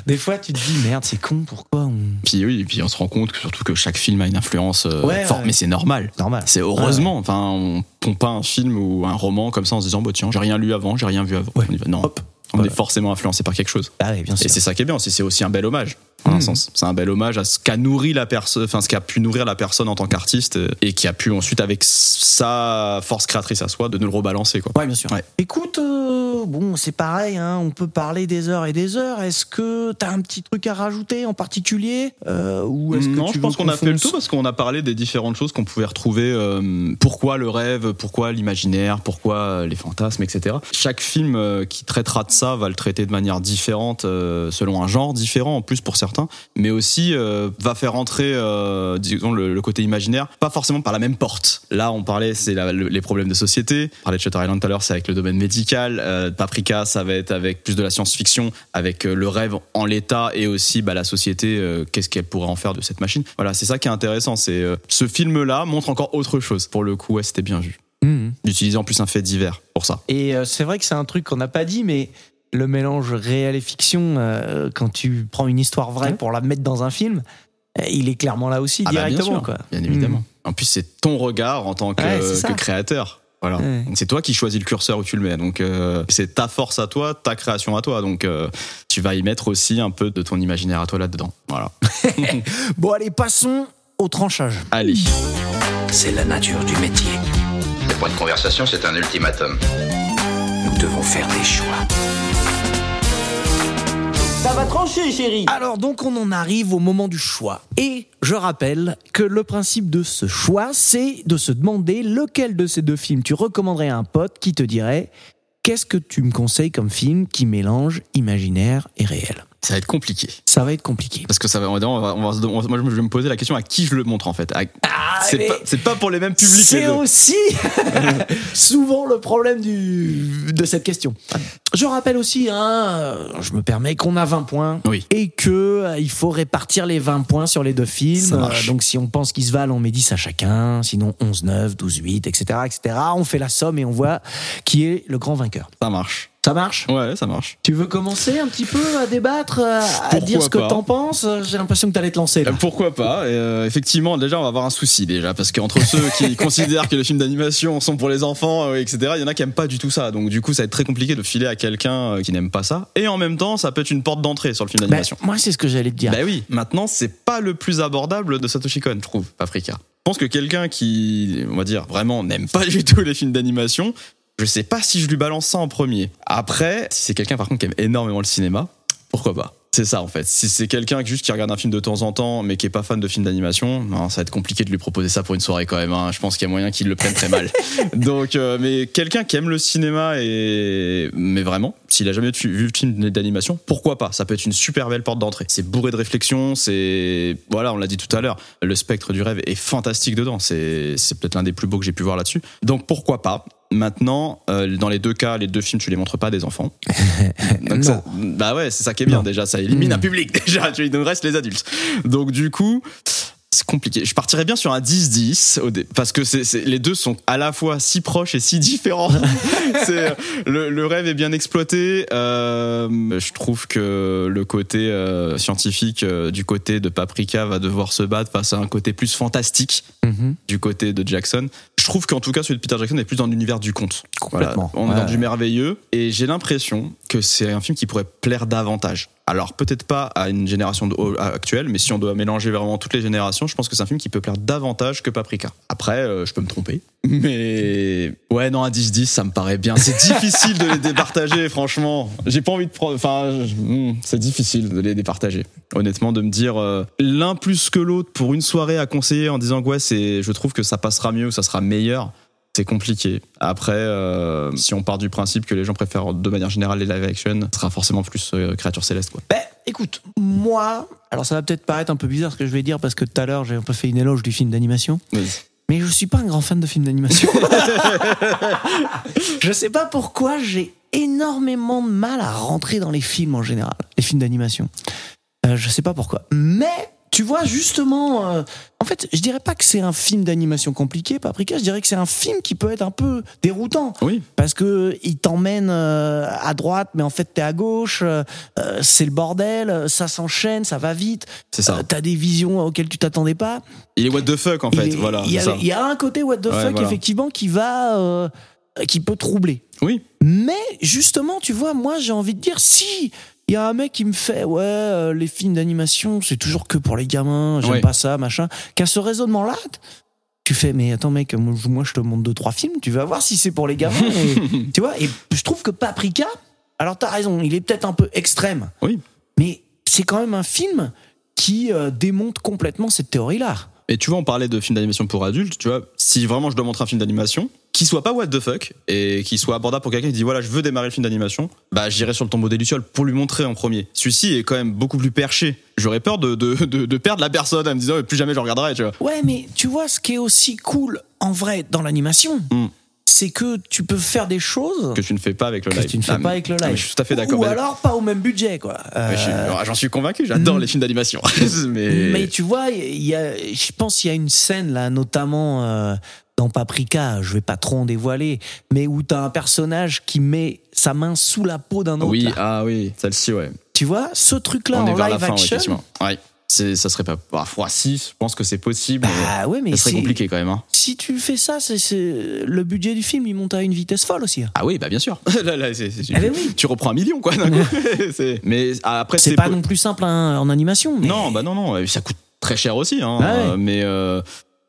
Des fois, tu te dis, merde, c'est con, pourquoi on... Puis oui, puis on se rend compte que surtout que chaque film a une influence euh, Ouais, forte, ouais. mais c'est normal. Normal. C'est heureusement. Enfin, on pompe pas un film ou un roman comme ça en se disant, bah tiens, j'ai rien lu avant, j'ai rien vu avant. Ouais. On y va. Non, Hop. on Voilà. est forcément influencé par quelque chose. Ah bien sûr. Et c'est ça qui est bien, c'est aussi un bel hommage. Un Mhm. sens. C'est un bel hommage à ce qu'a nourri la personne, enfin ce qui a pu nourrir la personne en tant qu'artiste euh, et qui a pu ensuite, avec sa force créatrice à soi, de nous le rebalancer, quoi. Ouais, bien sûr. Ouais. Écoute, euh, bon, c'est pareil, hein, on peut parler des heures et des heures. Est-ce que t'as un petit truc à rajouter en particulier euh, ou est-ce que non, tu je pense qu'on a fait le tour parce qu'on a parlé des différentes choses qu'on pouvait retrouver. euh, pourquoi le rêve, pourquoi l'imaginaire, pourquoi les fantasmes, etc. Chaque film qui traitera de ça va le traiter de manière différente, euh, selon un genre différent en plus pour certains, mais aussi euh, va faire entrer, euh, disons, le, le côté imaginaire, pas forcément par la même porte. Là, on parlait, c'est le- les problèmes de société. On parlait de Shutter Island tout à l'heure, c'est avec le domaine médical. Euh, Paprika, ça va être avec plus de la science-fiction, avec euh, le rêve en l'état et aussi bah, la société, qu'est-ce qu'elle pourrait en faire de cette machine. Voilà, c'est ça qui est intéressant. C'est ce film-là montre encore autre chose. Pour le coup, ouais, c'était bien vu. Mhm. D'utiliser en plus un fait divers pour ça. Et euh, c'est vrai que c'est un truc qu'on n'a pas dit, mais le mélange réel et fiction, euh, quand tu prends une histoire vraie Ouais. pour la mettre dans un film, euh, il est clairement là aussi Ah bah, bien directement. sûr, quoi. Bien évidemment. En plus, c'est ton regard en tant que, Ouais, créateur. Voilà. Ouais. C'est toi qui choisis le curseur où tu le mets. Donc euh, c'est ta force à toi, ta création à toi. Donc euh, tu vas y mettre aussi un peu de ton imaginaire à toi là-dedans. Voilà. Bon, allez, passons au tranchage. Allez. C'est la nature du métier. Le point de conversation, c'est un ultimatum. Nous devons faire des choix. Ça va trancher, chérie. Alors donc on en arrive au moment du choix. Et je rappelle que le principe de ce choix, c'est de se demander lequel de ces deux films tu recommanderais à un pote qui te dirait qu'est-ce que tu me conseilles comme film qui mélange imaginaire et réel? Ça va être compliqué. Ça va être compliqué. Parce que ça va, on va, on va- on va se- on va- moi, je vais me poser la question à qui je le montre en fait. À- c'est pas, c'est pas pour les mêmes publics. C'est aussi souvent le problème du, de cette question. Je rappelle aussi, hein, je me permets qu'on a 20 points Oui. et que euh, il faut répartir les 20 points sur les deux films. Euh, donc si on pense qu'ils se valent, on met 10 à chacun, sinon 11, 9, 12, 8, etc., etc. On fait la somme et on voit qui est le grand vainqueur. Ça marche. Ça marche? Ouais, ça marche. Tu veux commencer un petit peu à débattre, à, Pourquoi dire ce que t'en penses? J'ai l'impression que t'allais te lancer. là. Euh, Pourquoi pas? Euh, Effectivement, déjà, on va avoir un souci déjà, parce qu'entre ceux qui considèrent que les films d'animation sont pour les enfants, euh, etc., il y en a qui aiment pas du tout ça. Donc du coup, ça va être très compliqué de filer à quelqu'un qui n'aime pas ça. Et en même temps, ça peut être une porte d'entrée sur le film Ben, d'animation. moi, c'est ce que j'allais te dire. Bah oui, maintenant, c'est pas le plus abordable de Satoshi Kon, je trouve, Paprika. Je pense que quelqu'un qui, on va dire, vraiment n'aime pas du tout les films d'animation, je sais pas si je lui balance ça en premier. Après, si c'est quelqu'un par contre qui aime énormément le cinéma, pourquoi pas? C'est ça en fait. Si c'est quelqu'un qui juste qui regarde un film de temps en temps mais qui est pas fan de films d'animation, non, ça va être compliqué de lui proposer ça pour une soirée quand même. hein. Je pense qu'il y a moyen qu'il le prenne très mal. Donc, euh, mais quelqu'un qui aime le cinéma et mais vraiment, s'il a jamais vu de film d'animation, pourquoi pas? Ça peut être une super belle porte d'entrée. C'est bourré de réflexion. C'est voilà, on l'a dit tout à l'heure. Le spectre du rêve est fantastique dedans. C'est c'est peut-être l'un des plus beaux que j'ai pu voir là-dessus. Donc pourquoi pas? Maintenant, euh, dans les deux cas, les deux films, tu les montres pas à des enfants. Donc ça- bah ouais, c'est ça qui est bien Non. déjà. Ça élimine Mm. un public déjà. Tu il nous reste les adultes. Donc du coup, c'est compliqué. Je partirais bien sur un 10-10 au dé- parce que les deux sont à la fois si proches et si différents. c'est, le, le rêve est bien exploité. Euh, je trouve que le côté euh, scientifique euh, du côté de Paprika va devoir se battre face à un côté plus fantastique Mhm. du côté de Jackson. Je trouve qu'en tout cas celui de Peter Jackson est plus dans l'univers du conte. Complètement. Voilà. On est Ouais. dans du merveilleux et j'ai l'impression que c'est un film qui pourrait plaire davantage. Alors peut-être pas à une génération actuelle, mais si on doit mélanger vraiment toutes les générations, je pense que c'est un film qui peut plaire davantage que Paprika. Après, euh, je peux me tromper, mais ouais, non, un 10-10, ça me paraît bien. C'est difficile de les départager, franchement. J'ai pas envie de prendre. Enfin, hmm, c'est difficile de les départager. Honnêtement, de me dire euh, l'un plus que l'autre pour une soirée à conseiller en disant ouais, je trouve que ça passera mieux ça sera meilleur. C'est compliqué. Après, euh, si on part du principe que les gens préfèrent de manière générale les live action, ce sera forcément plus euh, créature céleste, quoi. Ben, écoute, moi, alors ça va peut-être paraître un peu bizarre ce que je vais dire parce que tout à l'heure j'ai un peu fait une éloge du film d'animation, mais je suis pas un grand fan de films d'animation. je sais pas pourquoi j'ai énormément de mal à rentrer dans les films en général, les films d'animation. Euh, je sais pas pourquoi, mais tu vois justement, euh, en fait, je dirais pas que c'est un film d'animation compliqué, Paprika, je dirais que c'est un film qui peut être un peu déroutant Oui, parce que il t'emmène euh, à droite, mais en fait t'es à gauche. euh, c'est le bordel, ça s'enchaîne, ça va vite. c'est ça. T'as des visions auxquelles tu t'attendais pas. Il est what the fuck en fait, Il est- voilà. Il y, ça. a, il y a un côté what the Ouais, fuck voilà. effectivement qui va, qui peut troubler. Oui, Mais justement, tu vois, moi j'ai envie de dire si il y a un mec qui me fait ouais euh, les films d'animation c'est toujours que pour les gamins j'aime Ouais. pas ça machin. Qui a ce raisonnement là tu fais mais attends mec moi je- moi, je te montre deux trois films tu vas voir si c'est pour les gamins et, tu vois. Et je trouve que Paprika alors t'as raison il est peut-être un peu extrême. Oui. mais c'est quand même un film qui euh, démonte complètement cette théorie là Et tu vois, on parlait de films d'animation pour adultes, tu vois, si vraiment je dois montrer un film d'animation, qui soit pas what the fuck, et qui soit abordable pour quelqu'un qui dit voilà, je veux démarrer le film d'animation, bah j'irai sur le tombeau des Lucioles pour lui montrer en premier. Celui-ci est quand même beaucoup plus perché. J'aurais peur de, de, de, de perdre la personne en me disant plus jamais je regarderai, tu vois. Ouais, mais tu vois, ce qui est aussi cool en vrai dans l'animattion, Hmm. C'est que tu peux faire des choses Que tu ne fais pas avec le que live. tu ne fais Ah, pas avec le live. je suis tout à fait d'accord. Ou Mais- alors pas au même budget, quoi. mais je suis- Euh, J'en suis convaincu, j'adore Mm. les films d'animation. mais... mais tu vois, y a, je pense qu'il y a une scène là, notamment euh, dans Paprika, je vais pas trop en dévoiler, mais où t'as un personnage qui met sa main sous la peau d'un autre. oui, là. ah oui, celle-ci, ouais. Tu vois, ce truc-là en live fin, action. Ouais. Ça serait pas. Bah, 6, je pense que c'est possible. mais bah ouais, mais ça serait compliqué quand même. Hein. Si tu fais ça, c'est, le budget du film, il monte à une vitesse folle aussi. hein. Ah oui, bah bien sûr. là, Ah ben oui. Tu reprends un million, quoi, mais après, C'est pas non plus simple hein, en animation. mais- Non, bah non, non. Ça coûte très cher aussi. Hein, Ah ouais. euh, mais euh,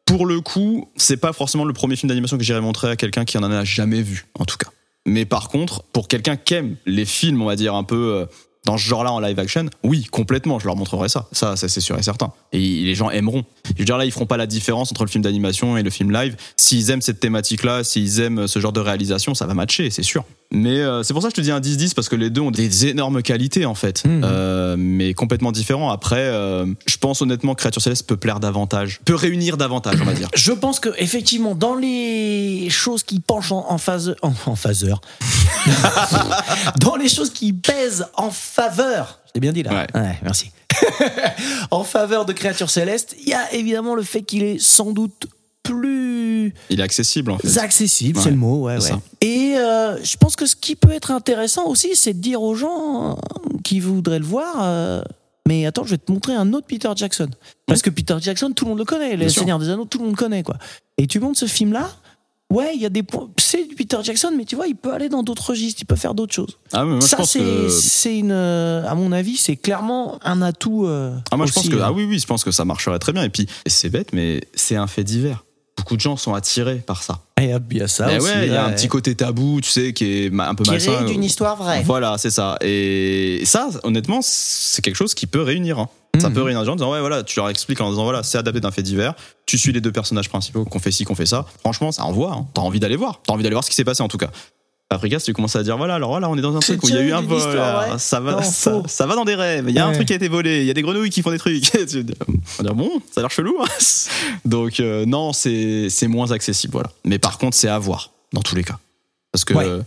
pour le coup, c'est pas forcément le premier film d'animation que j'irais montrer à quelqu'un qui en a jamais vu, en tout cas. Mais par contre, pour quelqu'un qui aime les films, on va dire un peu euh, dans ce genre-là en live action, oui, complètement, je leur montrerai ça. Ça, ça c'est sûr et certain. Et les gens aimeront. Je veux dire là, ils feront pas la différence entre le film d'animation et le film live. S'ils aiment cette thématique-là, s'ils aiment ce genre de réalisation, ça va matcher, c'est sûr. Mais euh, c'est pour ça que je te dis un 10-10 parce que les deux ont des énormes qualités en fait, Mhm. Euh, mais complètement différents. Après, euh, je pense honnêtement que Créature Céleste peut plaire davantage, peut réunir davantage, on va dire. Je pense que effectivement, dans les choses qui penchent en, en phase, en, en phaseur, dans les choses qui pèsent en faveur, j'ai bien dit là. Ouais. merci. en faveur de Créature Céleste, il y a évidemment le fait qu'il est sans doute plus Il est accessible en fait. accessible, Ouais, c'est le mot, ouais, ouais. Et euh, je pense que ce qui peut être intéressant aussi, c'est de dire aux gens qui voudraient le voir. euh, mais attends, je vais te montrer un autre Peter Jackson. Parce que Peter Jackson, tout le monde le connaît. Les. Seigneurs des Anneaux, tout le monde connaît, quoi. Et tu montres ce film-là, ouais, il y a des points. C'est du Peter Jackson, mais tu vois, il peut aller dans d'autres registres, il peut faire d'autres choses. Ah, mais moi je Ça, pense c'est, que. c'est une, euh, à mon avis, c'est clairement un atout. euh, Ah, moi je pense que. euh. Ah oui, oui, je pense que ça marcherait très bien. Et puis, c'est bête, mais c'est un fait divers. Beaucoup de gens sont attirés par ça. Et il y a ça Mais aussi. ouais, il y a un petit côté tabou, tu sais, qui est un peu Tiré malsain. d'une histoire vraie. Voilà, c'est ça. Et ça, honnêtement, c'est quelque chose qui peut réunir. hein. Ça Mhm. peut réunir les gens en disant, ouais, voilà, tu leur expliques en disant, voilà, c'est adapté d'un fait divers. Tu suis les deux personnages principaux, qu'on fait ci, qu'on fait ça. Franchement, ça envoie. Hein. T'as envie d'aller voir. T'as envie d'aller voir ce qui s'est passé en tout cas. Paprika, si tu commences à dire, voilà, alors voilà, on est dans un truc où il y a eu un vol. alors, ouais. Ça va, Non, ça, va dans des rêves. Il y a un truc qui a été volé. Il y a des grenouilles qui font des trucs. On va dire, bon, ça a l'air chelou. hein. Donc, euh, non, c'est c'est moins accessible, voilà. Mais par contre, c'est à voir, dans tous les cas. Parce que. Ouais. euh,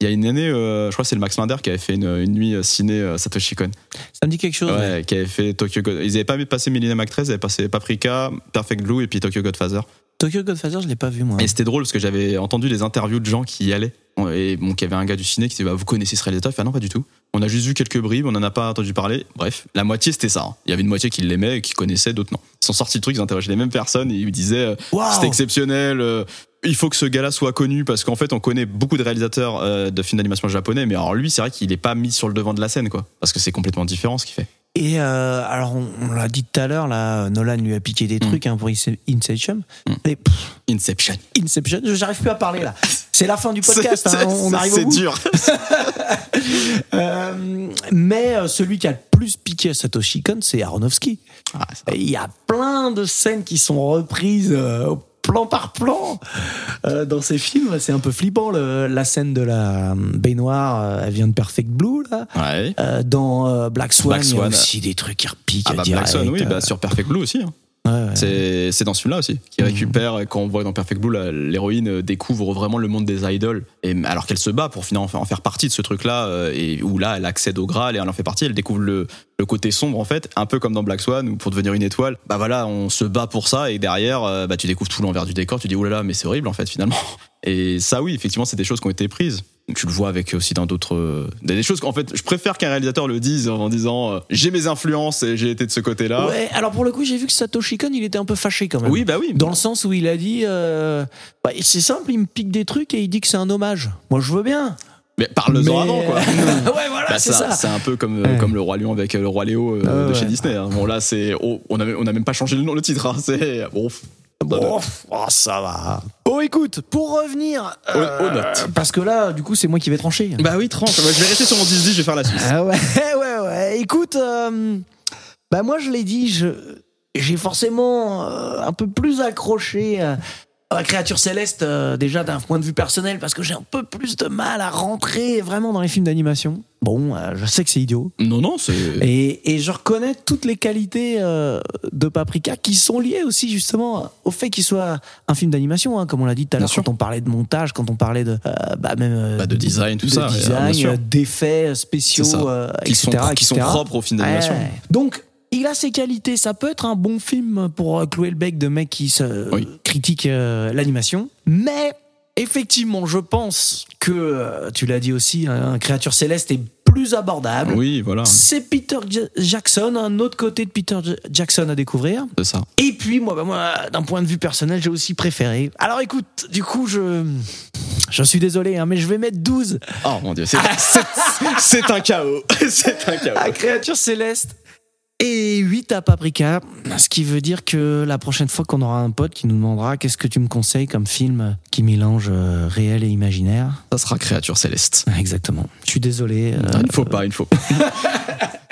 il y a une année, euh, je crois que c'est le Max Linder qui avait fait une, une nuit euh, ciné euh, Satoshi Kon. Ça me dit quelque chose. Ouais, qui avait fait Tokyo God. Ils avaient pas passé Millennium Actress, ils avaient passé Paprika, Perfect Blue et puis Tokyo Godfather. Tokyo Godfather, je l'ai pas vu moi. Et c'était drôle parce que j'avais entendu des interviews de gens qui y allaient. Et bon, qu'il y avait un gars du ciné qui disait bah, Vous connaissez ce réalisateur Il fait ah non, pas du tout. On a juste vu quelques bribes, on en a pas entendu parler. Bref, la moitié c'était ça. hein. Il y avait une moitié qui l'aimait et qui connaissait, d'autres non. Ils sont sortis de trucs, ils interrogeaient les mêmes personnes et ils me disaient euh, Waouh. C'était exceptionnel. euh, il faut que ce gars-là soit connu parce qu'en fait, on connaît beaucoup de réalisateurs euh, de films d'animation japonais, mais alors lui, c'est vrai qu'il est pas mis sur le devant de la scène, quoi. Parce que c'est complètement différent ce qu'il fait. Et euh, alors, on, on l'a dit tout à l'heure, là, Nolan lui a piqué des trucs hein, pour Ince- Inception. Mm. Et, pff, Inception. Inception, j'arrive plus à parler là. C'est la fin du podcast, C'est- hein, on, c'est- arrive dur. Euh, mais euh, celui qui a le plus piqué à Satoshi Kon, c'est Aronofsky. Ah, Il y a plein de scènes qui sont reprises euh, au plan par plan euh, dans ces films. C'est un peu flippant. le- la scène de la baignoire, euh, elle vient de Perfect Blue là. Ouais. Euh, dans Black Swan, Black il y a Swan. aussi des trucs qui repiquent Ah bah. Black Swan, oui, bah sur Perfect Blue aussi. hein. Ouais, ouais. C'est c'est dans ce film-là aussi, qui récupère, quand on voit dans Perfect Blue, l'héroïne euh, découvre vraiment le monde des idoles, et, alors qu'elle se bat pour finalement en faire- partie de ce truc-là, euh, et où là, elle accède au Graal et elle en fait partie, elle découvre le, le côté sombre en fait, un peu comme dans Black Swan, où pour devenir une étoile, bah voilà, on se bat pour ça, et derrière, euh, bah tu découvres tout l'envers du décor, tu dis, là, mais c'est horrible en fait finalement. Et ça, oui, effectivement, c'est des choses qui ont été prises. Tu le vois avec aussi dans d'autres. euh, Des des choses qu'en fait, je préfère qu'un réalisateur le dise en disant euh, j'ai mes influences et j'ai été de ce côté-là. Ouais, alors pour le coup, j'ai vu que Satoshi Kon, il était un peu fâché quand même. Oui, bah oui. Dans le sens où il a dit, euh, bah, c'est simple, il me pique des trucs et il dit que c'est un hommage. Moi, je veux bien. Mais parle-en Mais- avant, quoi. ouais, voilà. Bah, c'est ça. C'est un peu comme, euh, Ouais. comme le Roi Lion avec le Roi Léo euh, Ah de ouais. chez Disney. hein. Bon, là, c'est. oh, on, a, on a même pas changé le nom, le titre. hein. C'est. Bon. Bon, oh, ça va. Bon, écoute, pour revenir. Aux- aux notes. Parce que là, du coup, c'est moi qui vais trancher. Bah oui, tranche. Bah, je vais rester sur mon 10-10, je vais faire la Suisse. Ah ouais, ouais, ouais. Écoute, euh, bah moi je l'ai dit, je, j'ai forcément euh, un peu plus accroché euh, à la créature céleste euh, déjà d'un point de vue personnel parce que j'ai un peu plus de mal à rentrer vraiment dans les films d'animation. Bon, euh, je sais que c'est idiot. Non, non, c'est. Et, et je reconnais toutes les qualités euh, de Paprika qui sont liées aussi justement au fait qu'il soit un film d'animation, hein, comme on l'a dit tout à l'heure quand on parlait de montage, quand on parlait de euh, bah, même euh, Bah, de design, tout de ça. design, euh, d'effets spéciaux, euh, Qui, etc., sont, qui sont propres aux films d'animation. Ouais. Donc, il a ses qualités. Ça peut être un bon film pour euh, clouer le bec de mecs qui se Oui. critiquent euh, l'animation. Mais, effectivement, je pense que, euh, tu l'as dit aussi, un créature céleste est plus abordable. Oui, voilà, C'est Peter J- Jackson, un autre côté de Peter J- Jackson à découvrir. c'est ça. Et puis, moi, bah, moi d'un point de vue personnel, j'ai aussi préféré. Alors écoute, du coup, je. Je suis désolé, hein, mais je vais mettre 12 Oh mon dieu, c'est un chaos. C'est un chaos. à Créature Céleste et 8 à Paprika. Ce qui veut dire que la prochaine fois qu'on aura un pote qui nous demandera qu'est-ce que tu me conseilles comme film qui mélange euh, réel et imaginaire? Ça sera Créature Céleste. Exactement. Je suis désolé. euh, il ne faut pas, il ne faut pas.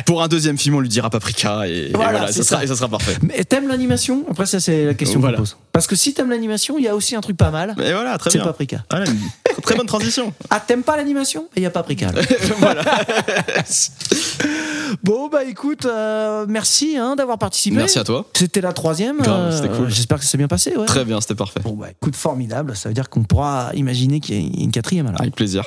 Pour un deuxième film, on lui dira Paprika et et Voilà, c'est ça, sera, ça. et ça sera parfait. Mais t'aimes l'animation? Après, ça, c'est la question Voilà. qu'on pose. Parce que si t'aimes l'animation, il y a aussi un truc pas mal. Et voilà, très C'est bien. Paprika. Voilà, une très bonne transition. Ah, t'aimes pas l'animation? Et il y a Paprika. voilà. Bon, bah écoute, euh, merci hein, d'avoir participé. Merci à toi. C'était la troisième. Cool. J'espère que ça s'est bien passé. Ouais. Très bien, c'était parfait. Bon, bah écoute, formidable. Ça veut dire qu'on pourra imaginer qu'il y a une quatrième alors. Avec plaisir.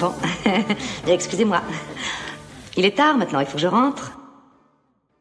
Bon, excusez-moi. Il est tard maintenant, il faut que je rentre.